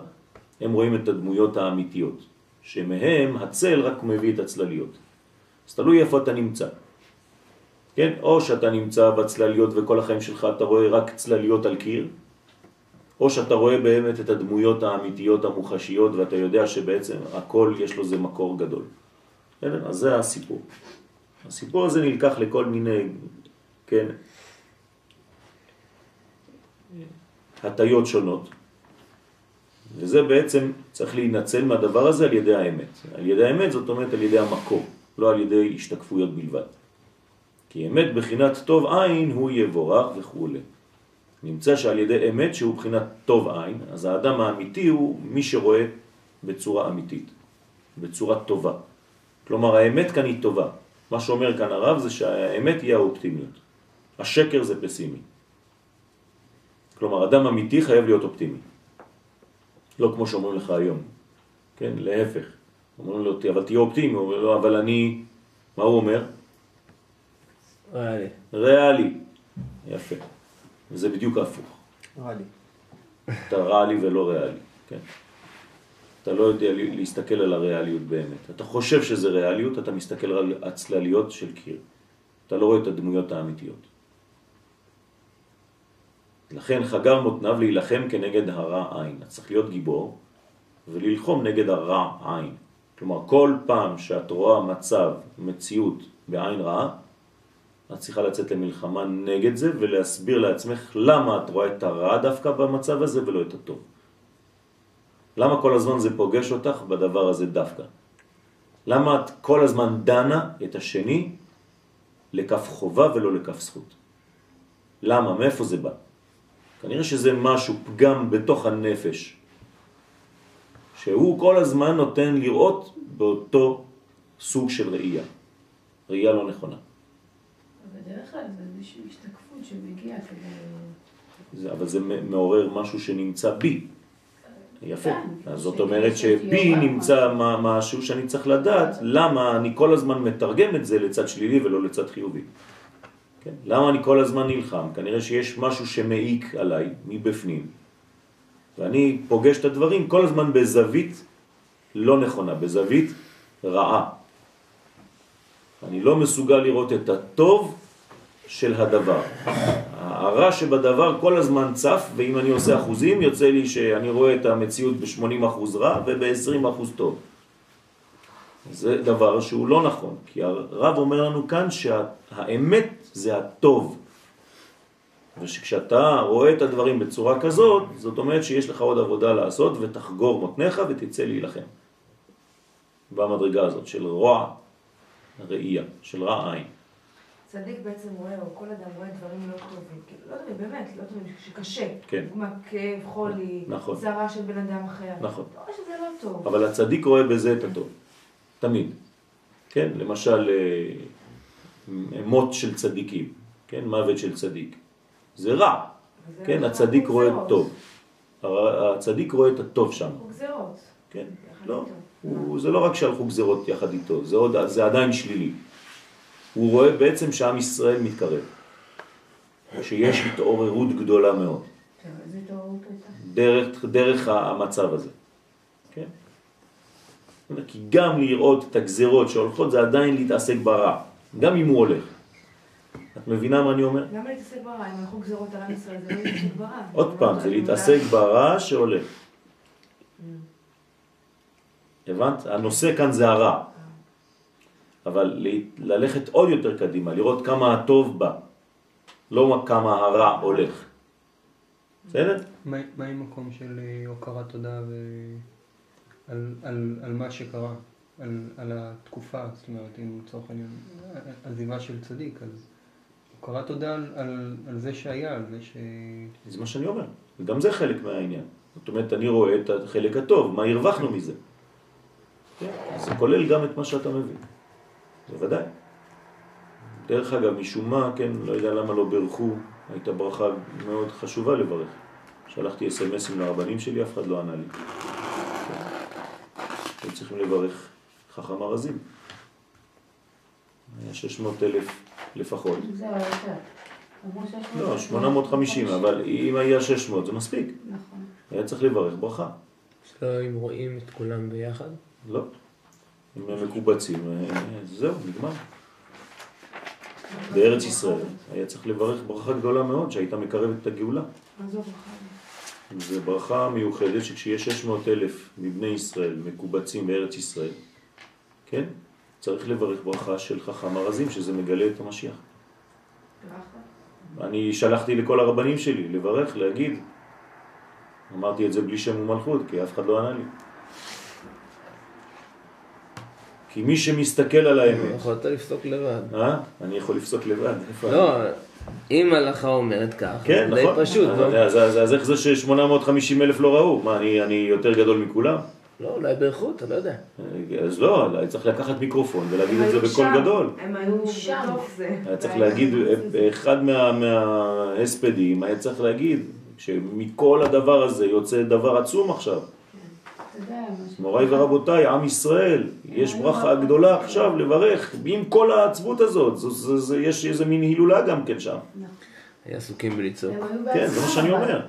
הם רואים את הדמויות האמיתיות, שמהם הצל רק מביא את הצלליות. אז תלוי איפה אתה נמצא. כן? או שאתה נמצא בצלליות וכל החיים שלך אתה רואה רק צלליות על קיר, או שאתה רואה באמת את הדמויות האמיתיות המוחשיות ואתה יודע שבעצם הכל יש לו זה מקור גדול. אז זה הסיפור. הסיפור הזה נלקח לכל מיני, כן, הטיות שונות, וזה בעצם צריך להינצל מהדבר הזה על ידי האמת. על ידי האמת זאת אומרת על ידי המקור, לא על ידי השתקפויות בלבד. כי אמת בחינת טוב עין הוא יבורך וכו'. נמצא שעל ידי אמת שהוא בחינת טוב עין, אז האדם האמיתי הוא מי שרואה בצורה אמיתית, בצורה טובה. כלומר האמת כאן היא טובה. מה שאומר כאן הרב זה שהאמת היא האופטימיות. השקר זה פסימי. כלומר אדם אמיתי חייב להיות אופטימי. לא כמו שאומרים לך היום. כן, להפך. אומרים לו, אבל תהיה אופטימי, הוא אומר לו, אבל אני, מה הוא אומר? ריאלי. ריאלי. יפה. וזה בדיוק ההפוך. רע לי. אתה ריאלי ולא ריאלי, כן. אתה לא יודע להסתכל על הריאליות באמת. אתה חושב שזה ריאליות, אתה מסתכל על הצלליות של קיר. אתה לא רואה את הדמויות האמיתיות. לכן חגר מותניו להילחם כנגד הרע עין. אתה צריך להיות גיבור וללחום נגד הרע עין. כלומר, כל פעם שאת רואה מצב, מציאות בעין רעה, את צריכה לצאת למלחמה נגד זה ולהסביר לעצמך למה את רואה את הרע דווקא במצב הזה ולא את הטוב. למה כל הזמן זה פוגש אותך בדבר הזה דווקא? למה את כל הזמן דנה את השני לכף חובה ולא לכף זכות? למה? מאיפה זה בא? כנראה שזה משהו, פגם בתוך הנפש, שהוא כל הזמן נותן לראות באותו סוג של ראייה. ראייה לא נכונה. בדרך כלל זה איזושהי השתקפות שמגיעה כדי... אבל זה מעורר משהו שנמצא בי. יפה. כן, אז זאת ש- אומרת שבי. נמצא משהו שאני צריך לדעת למה אני כל הזמן מתרגם את זה לצד שלילי ולא לצד חיובי. כן? למה אני כל הזמן נלחם? כנראה שיש משהו שמעיק עליי מבפנים, ואני פוגש את הדברים כל הזמן בזווית לא נכונה, בזווית רעה. אני לא מסוגל לראות את הטוב של הדבר. הרע שבדבר כל הזמן צף, ואם אני עושה אחוזים, יוצא לי שאני רואה את המציאות ב-80% רע וב-20% טוב. זה דבר שהוא לא נכון, כי הרב אומר לנו כאן שהאמת זה הטוב. ושכשאתה רואה את הדברים בצורה כזאת, זאת אומרת שיש לך עוד עבודה לעשות ותחגור מותניך ותצא להילחם. במדרגה הזאת של רוע ראייה, של רע עין. צדיק בעצם רואה, או כל אדם רואה דברים לא טובים. כאילו, לא טובים, באמת, לא טובים, שקשה. כן. דוגמה, כאב, חולי, נכון. צרה של בן אדם אחר. נכון. אתה רואה שזה לא טוב. אבל הצדיק רואה בזה את הטוב, תמיד. כן, למשל אה, מות של צדיקים, כן, מוות של צדיק. זה רע, כן, לא הצדיק רואה גזירות. טוב. הצדיק רואה את הטוב שם, גזירות. כן, לא. זה לא רק שהלכו גזירות יחד איתו, זה עדיין שלילי. הוא רואה בעצם שעם ישראל מתקרב, שיש התעוררות גדולה מאוד. דרך, דרך המצב הזה. כן? כי גם לראות את הגזרות שהולכות זה עדיין להתעסק ברע, גם אם הוא הולך. את מבינה מה אני אומר? למה להתעסק ברע? אם הלכו גזירות על עם ישראל, זה לא להתעסק ברע. עוד פעם, זה להתעסק ברע שהולך. הבנת? הנושא כאן זה הרע. אבל ל- ללכת עוד יותר קדימה, לראות כמה הטוב בא, לא כמה הרע הולך. בסדר? מה עם מקום של אה, הוקרת תודה ו... על, על, על מה שקרה, על, על התקופה, זאת אומרת, אם לצורך העניין עזיבה של צדיק, אז הוקרת תודה על, על, על זה שהיה, על זה ש... זה מה שאני אומר, וגם זה חלק מהעניין. זאת אומרת, אני רואה את החלק הטוב, מה הרווחנו מזה. כן? אז זה כולל גם את מה שאתה מבין. זה ודאי. דרך אגב, משום מה, כן, לא יודע למה לא ברכו, הייתה ברכה מאוד חשובה לברך. שלחתי אס.אם.אסים לרבנים שלי, אף אחד לא ענה לי. כן. היו צריכים לברך חכם ארזים. היה 600 אלף לפחות. זהו, יותר. אמרו 600. לא, 850, אבל אם היה 600 זה מספיק. נכון. היה צריך לברך ברכה. לא, אם רואים את כולם ביחד. לא. אם הם מקובצים, אה, זהו, נגמר. בארץ ישראל היה צריך לברך ברכה גדולה מאוד שהייתה מקרבת את הגאולה. מה זו ברכה מיוחדת שכשיש 600 אלף מבני ישראל מקובצים בארץ ישראל, כן? צריך לברך ברכה של חכם ארזים שזה מגלה את המשיח. אני שלחתי לכל הרבנים שלי לברך, להגיד. אמרתי את זה בלי שם ומלכות, כי אף אחד לא ענה לי. כי מי שמסתכל על האמת, יכולת לפסוק לבד. אה? אני יכול לפסוק לבד, איפה? לא, אם ההלכה אומרת כך, כן, די נכון. פשוט. אז- לא? איך זה ש-850 אלף לא ראו? מה, אני אני יותר גדול מכולם? לא, אולי בירכו, אתה לא יודע. אז לא, היה צריך לקחת מיקרופון ולהגיד את זה בקול גדול. הם היו שם. היה צריך להגיד, אחד מה- מההספדים היה צריך להגיד שמכל הדבר הזה יוצא דבר עצום עכשיו. אתה יודע, מה ש- מוריי ורבותיי, עם ישראל, יש ברכה גדולה עכשיו לברך, עם כל העצבות הזאת, זה, זה, זה, יש איזה מין הילולה גם כן שם. נכון. היה עסוקים בלצעוק. היו כן, זה מה שאני אומר.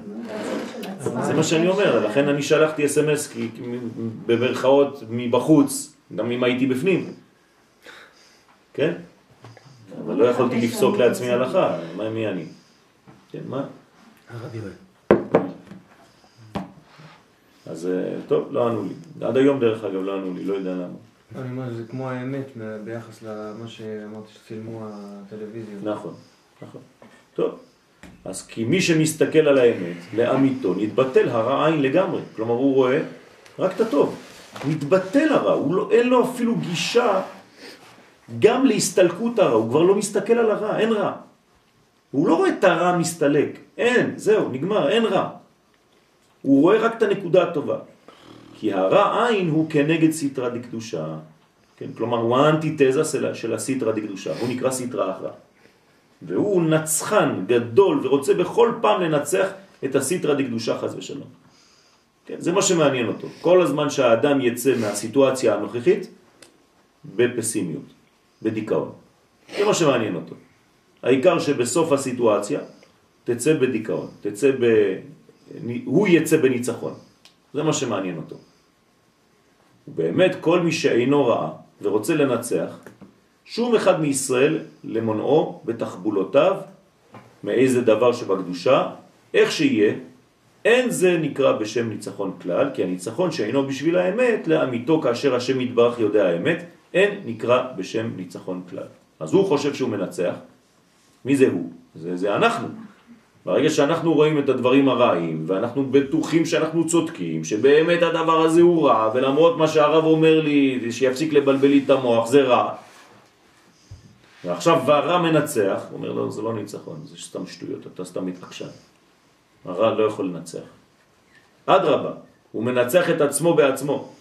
היו. זה מה שאני אומר, לכן אני שלחתי אס.אם.אס במרכאות מבחוץ, גם אם הייתי בפנים. כן? אבל לא יכולתי לפסוק לעצמי הלכה, מה מי אני? כן, מה? הרב יואל. אז אה, טוב, לא ענו לי. עד היום דרך אגב לא ענו לי, לא יודע למה. אני אומר, זה כמו האמת ביחס למה שאמרת שצילמו הטלוויזיה. נכון, נכון. טוב. אז כי מי שמסתכל על האמת, לאמיתו, נתבטל הרע עין לגמרי. כלומר, הוא רואה רק את הטוב. מתבטל הרע, הוא לא, אין לו אפילו גישה גם להסתלקות הרע, הוא כבר לא מסתכל על הרע, אין רע. הוא לא רואה את הרע מסתלק, אין, זהו, נגמר, אין רע. הוא רואה רק את הנקודה הטובה. כי הרע עין הוא כנגד סתרא דקדושה, כן? כלומר הוא האנטיתזה של, של הסתרא דקדושה, הוא נקרא סתרא אחרא. והוא נצחן גדול ורוצה בכל פעם לנצח את הסתרא דקדושה חס ושלום. כן, זה מה שמעניין אותו. כל הזמן שהאדם יצא מהסיטואציה הנוכחית בפסימיות, בדיכאון. זה מה שמעניין אותו. העיקר שבסוף הסיטואציה תצא בדיכאון, תצא. הוא יצא בניצחון. זה מה שמעניין אותו. באמת כל מי שאינו רעה ורוצה לנצח, שום אחד מישראל למונעו בתחבולותיו מאיזה דבר שבקדושה, איך שיהיה, אין זה נקרא בשם ניצחון כלל, כי הניצחון שאינו בשביל האמת, לאמיתו כאשר השם יתברך יודע האמת, אין נקרא בשם ניצחון כלל. אז הוא חושב שהוא מנצח. מי זה הוא? זה, זה אנחנו. ברגע שאנחנו רואים את הדברים הרעים, ואנחנו בטוחים שאנחנו צודקים, שבאמת הדבר הזה הוא רע, ולמרות מה שהרב אומר לי, שיפסיק לבלבל לי את המוח, זה רע. ועכשיו הרע מנצח, הוא אומר לו, זה לא ניצחון, זה סתם שטויות, אתה סתם מתעקשן. הרע לא יכול לנצח. אדרבה, הוא מנצח את עצמו בעצמו.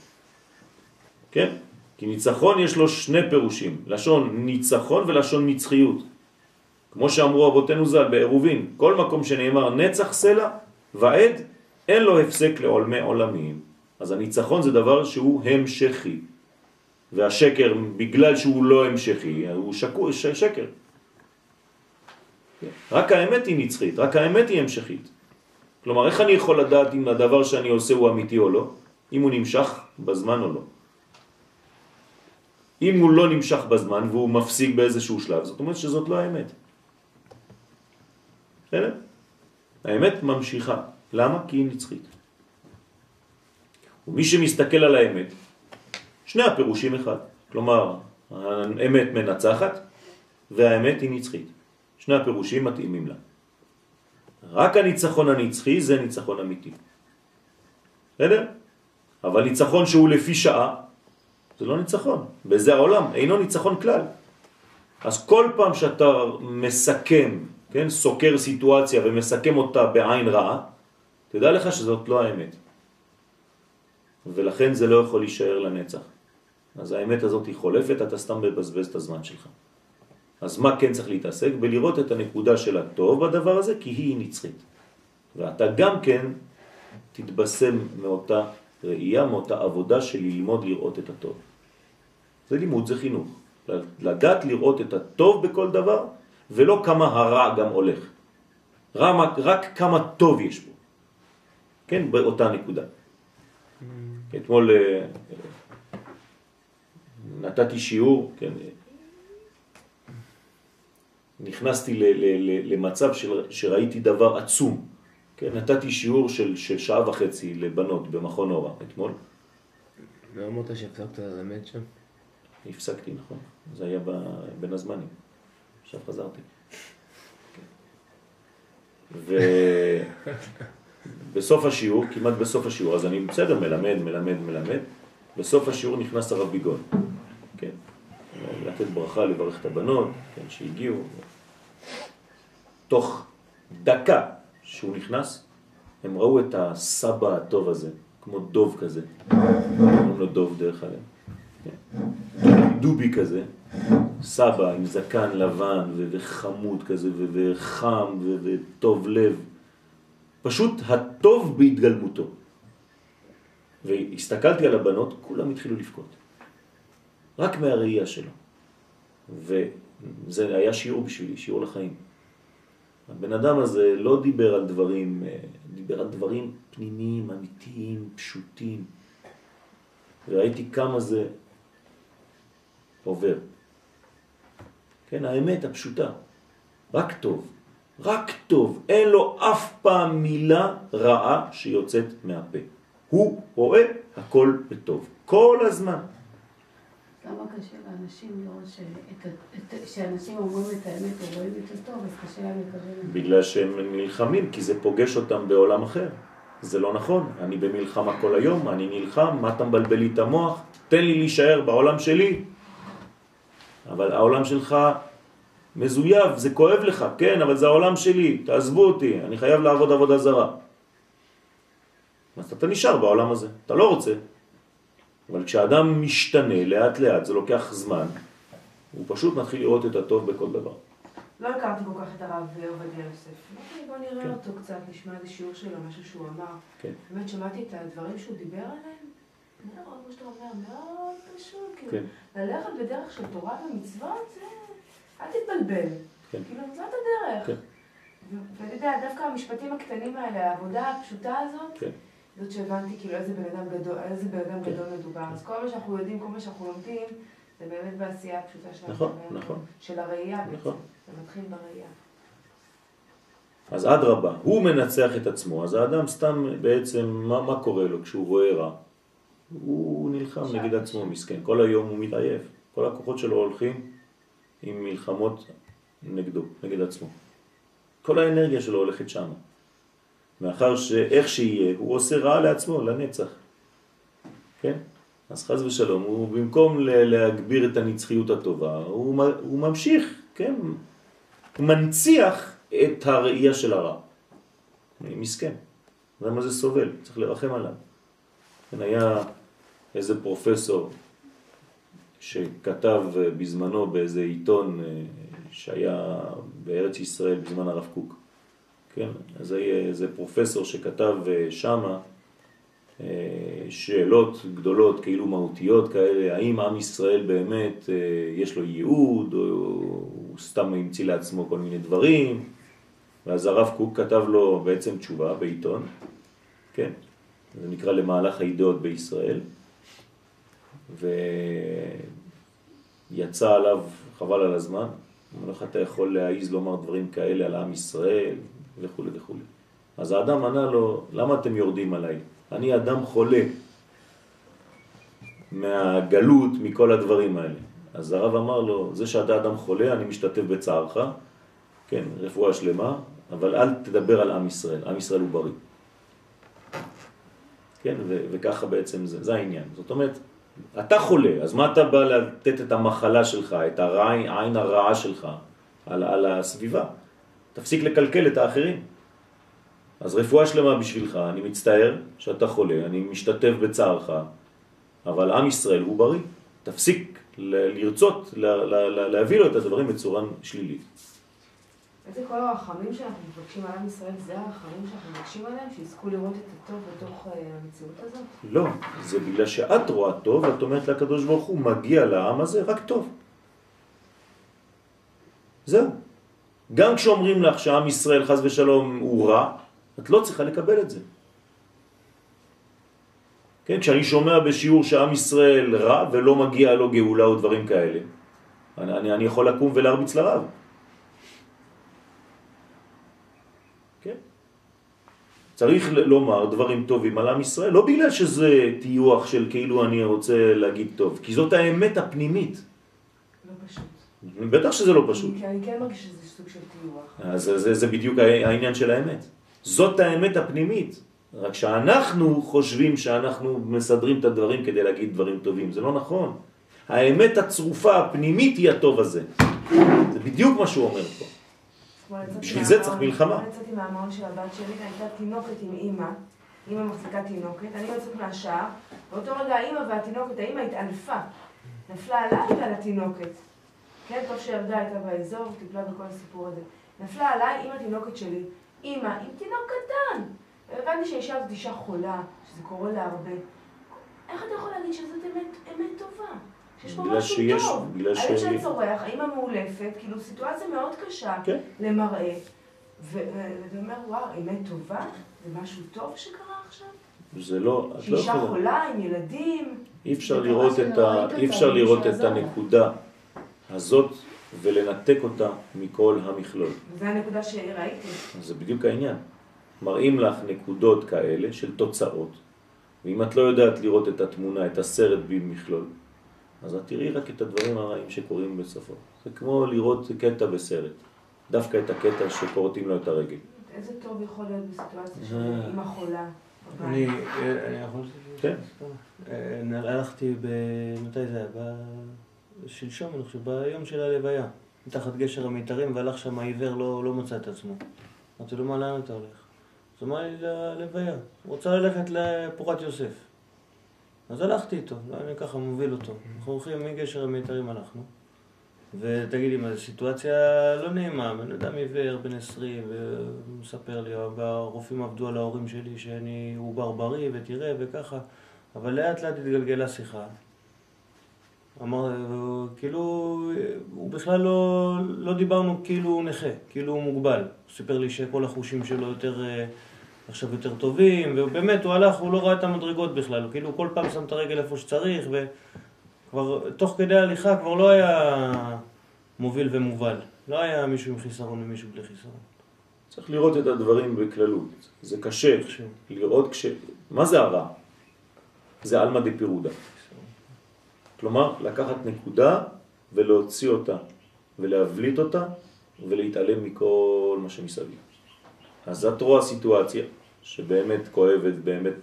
כן? כי ניצחון יש לו שני פירושים, לשון ניצחון ולשון נצחיות. כמו שאמרו אבותינו ז"ל בעירובין, כל מקום שנאמר נצח סלע ועד, אין לו הפסק לעולמי עולמים. אז הניצחון זה דבר שהוא המשכי. והשקר, בגלל שהוא לא המשכי, הוא שקו, ש, שקר. רק האמת היא נצחית, רק האמת היא המשכית. כלומר, איך אני יכול לדעת אם הדבר שאני עושה הוא אמיתי או לא? אם הוא נמשך בזמן או לא? אם הוא לא נמשך בזמן והוא מפסיק באיזשהו שלב, זאת אומרת שזאת לא האמת. בסדר? האמת ממשיכה. למה? כי היא נצחית. ומי שמסתכל על האמת, שני הפירושים אחד. כלומר, האמת מנצחת והאמת היא נצחית. שני הפירושים מתאימים לה. רק הניצחון הנצחי זה ניצחון אמיתי. בסדר? אבל ניצחון שהוא לפי שעה, זה לא ניצחון. בזה העולם אינו ניצחון כלל. אז כל פעם שאתה מסכם, כן, סוקר סיטואציה ומסכם אותה בעין רעה, תדע לך שזאת לא האמת. ולכן זה לא יכול להישאר לנצח. אז האמת הזאת היא חולפת, אתה סתם מבזבז את הזמן שלך. אז מה כן צריך להתעסק? בלראות את הנקודה של הטוב בדבר הזה, כי היא נצחית. ואתה גם כן תתבשם מאותה ראייה, מאותה עבודה של ללמוד לראות את הטוב. זה לימוד, זה חינוך. לדעת לראות את הטוב בכל דבר, ולא כמה הרע גם הולך. רק, רק כמה טוב יש בו. כן, באותה נקודה. אתמול אה, נתתי שיעור, כן, נכנסתי ל, ל, ל, למצב של, שראיתי דבר עצום. כן, נתתי שיעור של, של שעה וחצי לבנות במכון אורה אתמול. לא אמרת שהפסקת ללמד שם? הפסקתי, נכון. זה היה ב, בין הזמנים. עכשיו חזרתי. ובסוף השיעור, כמעט בסוף השיעור, אז אני בסדר, מלמד, מלמד, מלמד. בסוף השיעור נכנס הרב ביגון. כן. לתת ברכה, לברך את הבנות, כן, שהגיעו. תוך דקה שהוא נכנס, הם ראו את הסבא הטוב הזה, כמו דוב כזה. קוראים לו דוב דרך אגב. דובי כזה, סבא עם זקן לבן וחמוד כזה וחם וטוב לב. פשוט הטוב בהתגלמותו. והסתכלתי על הבנות, כולם התחילו לבכות. רק מהראייה שלו. וזה היה שיעור בשבילי, שיעור לחיים. הבן אדם הזה לא דיבר על דברים, אה, דיבר על דברים פנימיים, אמיתיים, פשוטים. וראיתי כמה זה עובר. כן, האמת הפשוטה, רק טוב, רק טוב, אין לו אף פעם מילה רעה שיוצאת מהפה. הוא רואה הכל בטוב, כל הזמן. למה קשה לאנשים לראות שאנשים אומרים את האמת או רואים את הטוב, אז קשה להם לקבל את זה. בגלל שהם נלחמים, כי זה פוגש אותם בעולם אחר. זה לא נכון, אני במלחמה כל היום, אני נלחם, מה אתה מבלבל לי את המוח? תן לי להישאר בעולם שלי. אבל העולם שלך מזויב, זה כואב לך, כן, אבל זה העולם שלי, תעזבו אותי, אני חייב לעבוד עבודה זרה. אז אתה נשאר בעולם הזה, אתה לא רוצה. אבל כשאדם משתנה לאט לאט, זה לוקח זמן, הוא פשוט מתחיל לראות את הטוב בכל דבר. לא הכרתי כל כך את הרב עובדיה יוסף. אמרתי, בוא נראה כן. אותו קצת, נשמע איזה שיעור שלו, משהו שהוא אמר. כן. באמת שמעתי את הדברים שהוא דיבר עליהם. מאוד, כמו שאתה אומר, מאוד פשוט. כאילו, כן. ללכת בדרך של תורה ומצוות, זה... אל תתבלבל. כן. כאילו, זאת הדרך. כן. ואתה יודע, דווקא המשפטים הקטנים האלה, העבודה הפשוטה הזאת. זאת שהבנתי כאילו איזה בן אדם גדול, איזה בן אדם. גדול מדובר. אז כל מה שאנחנו יודעים, כל מה שאנחנו לומדים, זה באמת בעשייה הפשוטה של נכון, נכון. של הראייה. נכון. זה מתחיל בראייה. אז אדרבה, הוא מנצח את עצמו, אז האדם סתם בעצם, מה, מה קורה לו כשהוא רואה רע? הוא נלחם שם. נגד עצמו, מסכן, כל היום הוא מתעייף, כל הכוחות שלו הולכים עם מלחמות נגדו, נגד עצמו. כל האנרגיה שלו הולכת שם. מאחר שאיך שיהיה, הוא עושה רע לעצמו, לנצח. כן? אז חז ושלום, הוא במקום להגביר את הנצחיות הטובה, הוא, הוא ממשיך, כן? הוא מנציח את הראייה של הרע. מסכן. למה זה סובל? צריך לרחם עליו. כן, היה איזה פרופסור שכתב בזמנו באיזה עיתון אה, שהיה בארץ ישראל בזמן הרב קוק. כן, אז היה איזה פרופסור שכתב אה, שמה אה, שאלות גדולות, כאילו מהותיות כאלה, האם עם ישראל באמת אה, יש לו ייעוד, או הוא סתם המציא לעצמו כל מיני דברים, ואז הרב קוק כתב לו בעצם תשובה בעיתון, כן, זה נקרא למהלך הידיעות בישראל, ויצא עליו, חבל על הזמן, אמר לך אתה יכול להעיז לומר דברים כאלה על עם ישראל וכו' וכו'. אז האדם ענה לו, למה אתם יורדים עליי? אני אדם חולה מהגלות, מכל הדברים האלה. אז הרב אמר לו, זה שאתה אדם חולה, אני משתתף בצערך, כן, רפואה שלמה, אבל אל תדבר על עם ישראל, עם ישראל הוא בריא. כן, וככה בעצם זה, זה העניין. זאת אומרת, אתה חולה, אז מה אתה בא לתת את המחלה שלך, את העין, הרעה שלך על, על הסביבה? תפסיק לקלקל את האחרים. אז רפואה שלמה בשבילך, אני מצטער שאתה חולה, אני משתתף בצערך, אבל עם ישראל הוא בריא. תפסיק לרצות להביא לו את הדברים בצורה שלילית. איזה כל הרחמים שאנחנו מבקשים על עם ישראל, זה הרחמים שאנחנו מבקשים עליהם, שיזכו לראות את הטוב בתוך אה, המציאות הזאת? לא, זה בגלל שאת רואה טוב, את אומרת לקדוש ברוך הוא, מגיע לעם הזה רק טוב. זהו. גם כשאומרים לך שעם ישראל חז ושלום הוא רע, את לא צריכה לקבל את זה. כן, כשאני שומע בשיעור שעם ישראל רע ולא מגיע לו גאולה או דברים כאלה, אני, אני, אני יכול לקום ולהרביץ לרב. כן? צריך לומר דברים טובים על עם ישראל, לא בגלל שזה טיוח של כאילו אני רוצה להגיד טוב, כי זאת האמת הפנימית. לא פשוט. בטח שזה לא פשוט. כי אני כן מרגיש שזה סוג של טיוח. אז זה, זה, בדיוק הע- העניין של האמת. זאת האמת הפנימית. רק שאנחנו חושבים שאנחנו מסדרים את הדברים כדי להגיד דברים טובים. זה לא נכון. האמת הצרופה הפנימית היא הטוב הזה. זה בדיוק מה שהוא אומר פה. בשביל זה צריך מלחמה. אתמול יצאתי מהמעון של הבת שלי, הייתה תינוקת עם אימא, אימא מחזיקה תינוקת, אני יוצאת מהשער, באותו רגע האימא והתינוקת, האימא התעלפה, נפלה עליי ועל התינוקת. כן, טוב שירדה הייתה באזור, טיפלה בכל הסיפור הזה. נפלה עליי עם התינוקת שלי, אימא עם תינוק קטן. הבנתי שהאישה הזאת אישה חולה, שזה קורה לה הרבה. איך אתה יכול להגיד שזאת אמת, אמת טובה? שיש פה בגלל משהו שיש- טוב. בגלל הילד ש- שלה צורח, האימא מאולפת, כאילו סיטואציה מאוד קשה כן. למראה. ואתה אומר, וואו, אמת טובה? זה משהו טוב שקרה עכשיו? זה לא, את לא שאישה יכולה. חולה עם ילדים? אי אפשר זה לראות את ה... אי אפשר לראות את. הנקודה הזאת ולנתק אותה מכל המכלול. זו הנקודה שראיתי. זה בדיוק העניין. מראים לך נקודות כאלה של תוצאות, ואם את לא יודעת לראות את התמונה, את הסרט במכלול, אז את תראי רק את הדברים הרעים שקורים בסופו. זה כמו לראות קטע בסרט, דווקא את הקטע שכורתים לו את הרגל. איזה טוב יכול להיות בסיטואציה של אה. אימא חולה? אני אה, אני יכול... כן. אה, הלכתי ב... מתי זה היה? ב- שלשום, אני חושב, ביום של הלוויה. מתחת גשר המיתרים, והלך שם העיוור, לא, לא מצא את עצמו. אמרתי לו, מה, לאן אתה הולך? אז הוא אמר לי, ללוויה. הוא רוצה ללכת לפורת יוסף. אז הלכתי איתו, לא, אני ככה מוביל אותו. אנחנו הולכים מגשר המיתרים הלכנו. ותגיד לי, מה, זו סיטואציה לא נעימה, בן אדם עיוור, בן 20, והוא מספר לי, והרופאים עבדו על ההורים שלי שאני עובר בריא ותראה וככה, אבל לאט לאט התגלגלה שיחה. אמר, כאילו, הוא בכלל לא, לא דיברנו כאילו הוא נכה, כאילו הוא מוגבל. הוא סיפר לי שכל החושים שלו יותר, אה, עכשיו יותר טובים, ובאמת הוא הלך, הוא לא ראה את המדרגות בכלל, כאילו הוא כל פעם שם את הרגל איפה שצריך, וכבר תוך כדי ההליכה כבר לא היה מוביל ומובל. לא היה מישהו עם חיסרון ומישהו בלי חיסרון. צריך לראות את הדברים בכללות. זה קשה איכשהו. לראות כש... מה זה הרע? זה עלמא דפירודה. כלומר, לקחת נקודה ולהוציא אותה ולהבליט אותה ולהתעלם מכל מה שמסביב. אז את רואה סיטואציה שבאמת כואבת, באמת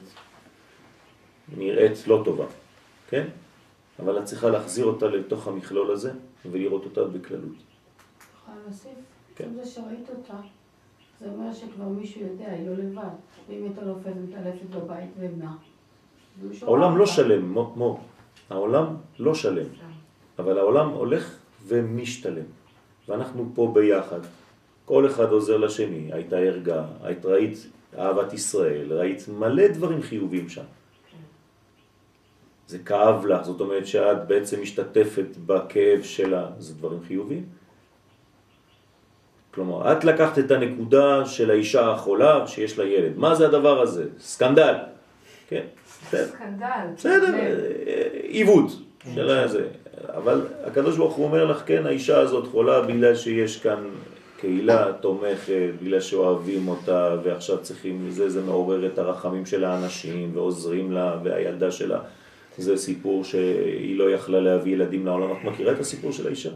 נראית לא טובה, כן? אבל את צריכה להחזיר אותה לתוך המכלול הזה ולראות אותה בכללות. יכולה להוסיף? כן. זה שראית אותה, זה אומר שכבר מישהו יודע, היא לא לבד. ואם הייתה נופלת ומתעלפת בבית ובנה. העולם לא. שלם, מו, מו. העולם לא שלם, אבל העולם הולך ומשתלם. ואנחנו פה ביחד. כל אחד עוזר לשני, הייתה ערגה, היית ראית אהבת ישראל, ראית מלא דברים חיובים שם. זה כאב לך, זאת אומרת שאת בעצם משתתפת בכאב שלה, זה דברים חיוביים. כלומר, את לקחת את הנקודה של האישה החולה שיש לה ילד. מה זה הדבר הזה? סקנדל. כן, בסדר. סקנדל. בסדר, כן. אה, עיוות של הזה. אבל הקדוש ברוך הוא אומר לך, כן, האישה הזאת חולה בגלל שיש כאן קהילה תומכת, בגלל שאוהבים אותה, ועכשיו צריכים, זה, זה מעורר את הרחמים של האנשים, ועוזרים לה, והילדה שלה. זה סיפור שהיא לא יכלה להביא ילדים לעולם. את מכירה את הסיפור של האישה?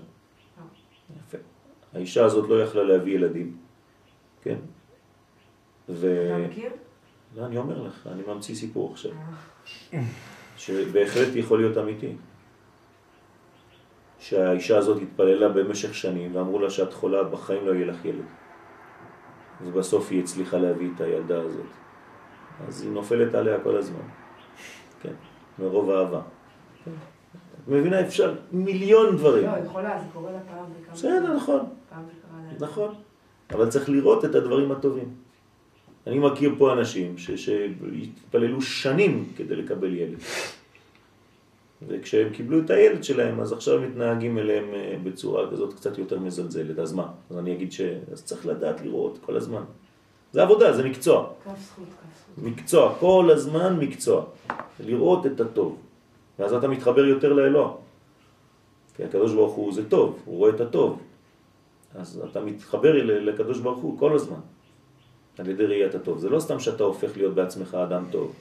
יפה. האישה הזאת לא יכלה להביא ילדים, כן? ו... אתה מכיר? לא, אני אומר לך, אני ממציא סיפור עכשיו. שבהחלט יכול להיות אמיתי. שהאישה הזאת התפללה במשך שנים ואמרו לה שאת חולה, בחיים לא יהיה לך ילד. ובסוף היא הצליחה להביא את הילדה הזאת. אז היא נופלת עליה כל הזמן. כן, מרוב אהבה. כן. את מבינה, אפשר מיליון דברים. לא, היא חולה, זה קורה לה פעם בכמה... בסדר, נכון. פעם. נכון, אבל צריך לראות את הדברים הטובים. אני מכיר פה אנשים שהתפללו שנים כדי לקבל ילד. וכשהם קיבלו את הילד שלהם, אז עכשיו מתנהגים אליהם אה, בצורה כזאת קצת יותר מזלזלת. אז מה? אז אני אגיד ש... אז צריך לדעת לראות כל הזמן. זה עבודה, זה מקצוע. כף זכות, כף זכות. מקצוע, כל הזמן מקצוע. לראות את הטוב. ואז אתה מתחבר יותר לאלוה. כי הקדוש ברוך הוא זה טוב, הוא רואה את הטוב. אז אתה מתחבר לקדוש ברוך הוא כל הזמן, על ידי ראיית הטוב. זה לא סתם שאתה הופך להיות בעצמך אדם טוב,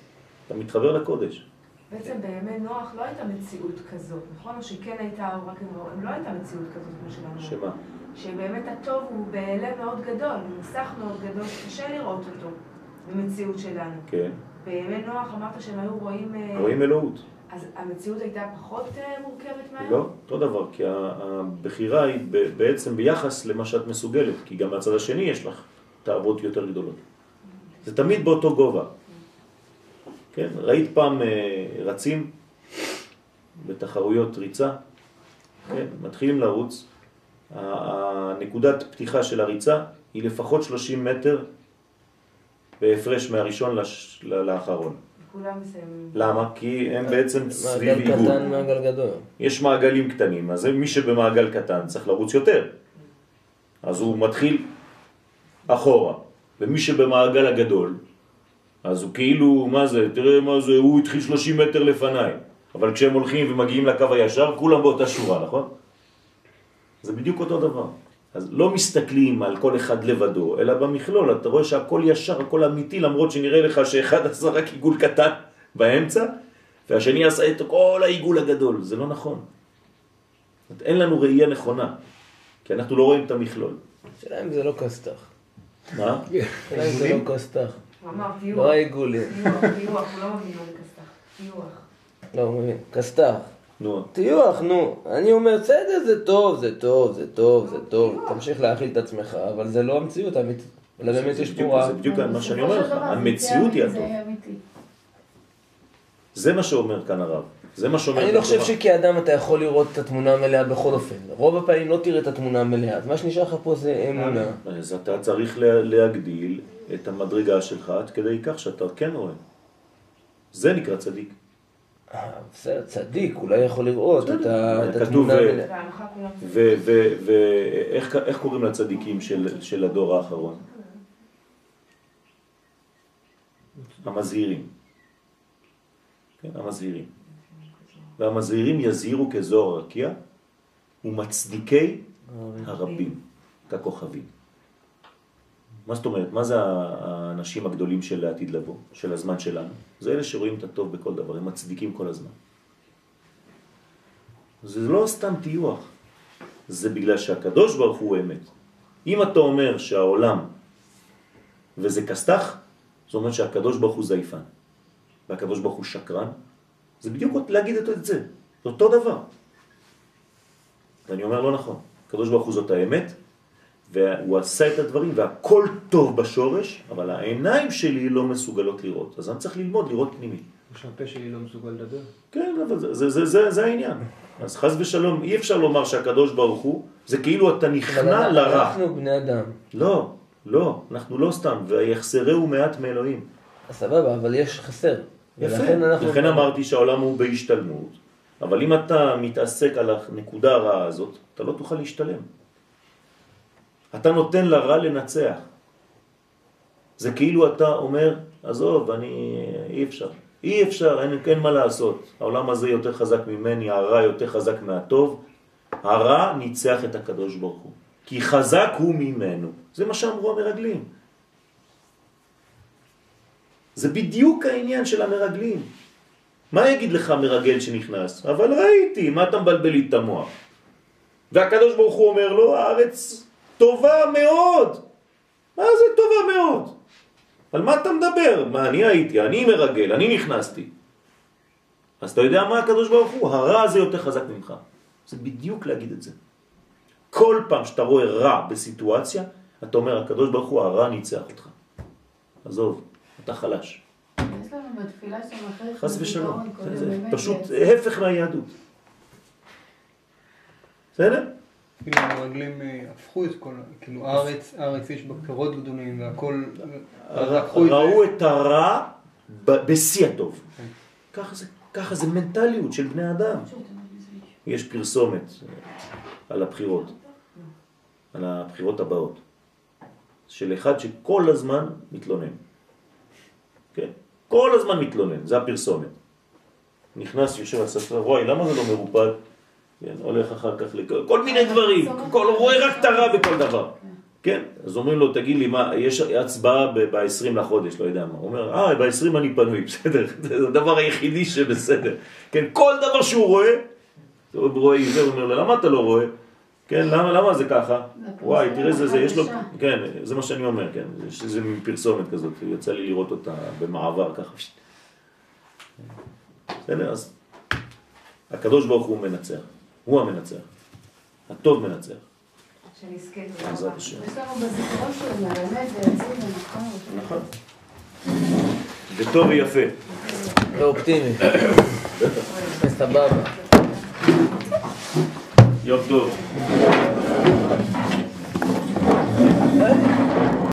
אתה מתחבר לקודש. בעצם בימי נוח לא הייתה מציאות כזאת, נכון? או שכן הייתה, או רק הם לא הייתה מציאות כזאת כמו שלנו. שמה? שבאמת הטוב הוא בהיעלם מאוד גדול, במסך מאוד גדול, שקשה לראות אותו במציאות שלנו. כן, בימי נוח אמרת שהם היו רואים... אה, רואים אלוהות. אז המציאות הייתה פחות אה, מורכבת מהיום? לא, אותו דבר, כי הבחירה היא בעצם ביחס למה שאת מסוגלת, כי גם מהצד השני יש לך תאוות יותר גדולות. זה תמיד באותו גובה. כן, ראית פעם אה, רצים בתחרויות ריצה? כן, מתחילים לרוץ, הנקודת פתיחה של הריצה היא לפחות 30 מטר בהפרש מהראשון לש- לאחרון. כולם מסיימים. למה? כי הם בעצם סביב מעגל עיגול. קטן, מעגל גדול. יש מעגלים קטנים, אז מי שבמעגל קטן צריך לרוץ יותר. אז הוא מתחיל אחורה. ומי שבמעגל הגדול, אז הוא כאילו, מה זה, תראה מה זה, הוא התחיל 30 מטר לפניי. אבל כשהם הולכים ומגיעים לקו הישר, כולם באותה שורה, נכון? זה בדיוק אותו דבר. אז לא מסתכלים על כל אחד לבדו, אלא במכלול, אתה רואה שהכל ישר, הכל אמיתי, למרות שנראה לך שאחד עשה רק עיגול קטן באמצע, והשני עשה את כל העיגול הגדול. זה לא נכון. אין לנו ראייה נכונה, כי אנחנו לא רואים את המכלול. השאלה אם זה לא כסת"ח. מה? השאלה אם זה לא כסת"ח. הוא אמר טיוח. לא העיגולים. טיוח, הוא לא מבין מה זה כסת"ח. טיוח. לא, הוא מבין. כסת"ח. נו, טיוח, נו. אני אומר, בסדר, זה טוב, זה טוב, זה טוב, זה טוב. תמשיך להאכיל את עצמך, אבל זה לא המציאות האמיתית. אלא באמת יש רע. זה בדיוק מה שאני אומר לך, המציאות היא הטוב. זה מה שאומר כאן הרב. זה מה שאומר... אני לא חושב. שכאדם אתה יכול לראות את התמונה המלאה בכל אופן. רוב הפעמים לא תראה את התמונה המלאה. אז מה שנשאר לך פה זה אמונה. אז אתה צריך לה- להגדיל את המדרגה שלך עד כדי כך שאתה כן רואה. זה נקרא צדיק. אה, בסדר, צדיק, אולי יכול לראות את התמונה. ואיך איך קוראים לצדיקים של, של הדור האחרון? המזהירים. כן, המזהירים. והמזהירים יזהירו כזוהר הרקיע ומצדיקי הרבים ככוכבים. מה זאת אומרת? מה זה האנשים הגדולים של העתיד לבוא, של הזמן שלנו? זה אלה שרואים את הטוב בכל דבר, הם מצדיקים כל הזמן. זה לא סתם טיוח, זה בגלל שהקדוש ברוך הוא אמת. אם אתה אומר שהעולם וזה כסתח, זאת אומרת שהקדוש ברוך הוא זייפן, והקדוש ברוך הוא שקרן, זה בדיוק להגיד את זה, זה אותו דבר. ואני אומר לא נכון, הקדוש ברוך הוא זאת האמת, והוא עשה את הדברים והכל טוב בשורש, אבל העיניים שלי לא מסוגלות לראות. אז אני צריך ללמוד לראות פנימי. שהפה שלי לא מסוגל לדבר. כן, אבל זה, זה, זה, זה, זה העניין. אז חז ושלום, אי אפשר לומר שהקדוש ברוך הוא, זה כאילו אתה נכנע לרע. אנחנו בני אדם. לא, לא, אנחנו לא סתם, ויחסרהו מעט מאלוהים. סבבה, אבל יש חסר. יפה, ולכן אנחנו... לכן אמרתי שהעולם הוא בהשתלמות, אבל אם אתה מתעסק על הנקודה הרעה הזאת, אתה לא תוכל להשתלם. אתה נותן לרע לנצח. זה כאילו אתה אומר, עזוב, אני... אי אפשר. אי אפשר, אין, אין מה לעשות. העולם הזה יותר חזק ממני, הרע יותר חזק מהטוב. הרע ניצח את הקדוש ברוך הוא. כי חזק הוא ממנו. זה מה שאמרו המרגלים. זה בדיוק העניין של המרגלים. מה יגיד לך מרגל שנכנס? אבל ראיתי, מה אתה מבלבל לי את המוח? והקדוש ברוך הוא אומר לו, הארץ טובה מאוד. מה זה טובה מאוד? על מה אתה מדבר? מה, אני הייתי, אני מרגל, אני נכנסתי. אז אתה יודע מה הקדוש ברוך הוא? הרע הזה יותר חזק ממך. זה בדיוק להגיד את זה. כל פעם שאתה רואה רע בסיטואציה, אתה אומר, הקדוש ברוך הוא, הרע ניצח אותך. עזוב, אתה חלש. יש לנו בתפילה שם אחרי חס ושלום. פשוט זה- הפך מהיהדות. בסדר? כאילו המרגלים אה, הפכו את כל, כאילו הארץ, הארץ יש בה פירות גדולים והכל, זה. ראו את הרע בשיא הטוב. ככה זה, ככה זה מנטליות של בני אדם. יש פרסומת אה, על הבחירות, על הבחירות הבאות, של אחד שכל הזמן מתלונן. כן? כל הזמן מתלונן, זה הפרסומת. נכנס, יושב על ספר, וואי, למה זה לא מרופד? כן, הולך אחר כך לכל כל מיני דברים, כל, רואה רק את הרע בכל דבר. כן, אז אומרים לו, תגיד לי, מה, יש הצבעה ב-20 לחודש, לא יודע מה. הוא אומר, אה, ב-20 אני פנוי, בסדר, זה הדבר היחידי שבסדר. כן, כל דבר שהוא רואה, הוא רואה עיוור, הוא אומר לו, למה אתה לא רואה? כן, למה, למה זה ככה? וואי, תראה, זה, זה, יש לו. כן, זה מה שאני אומר, כן, יש איזה מין פרסומת כזאת, יצא לי לראות אותה במעבר ככה. בסדר, אז הקדוש ברוך הוא מנצח, הוא המנצח, הטוב מנצח, שנזכה, תודה בעזרת רבה. השם. יש לנו בזיכרון שלנו, באמת, זה יציב ונכון. נכון. וטוב ויפה. ואופטימי. בטח. סבבה. יום טוב.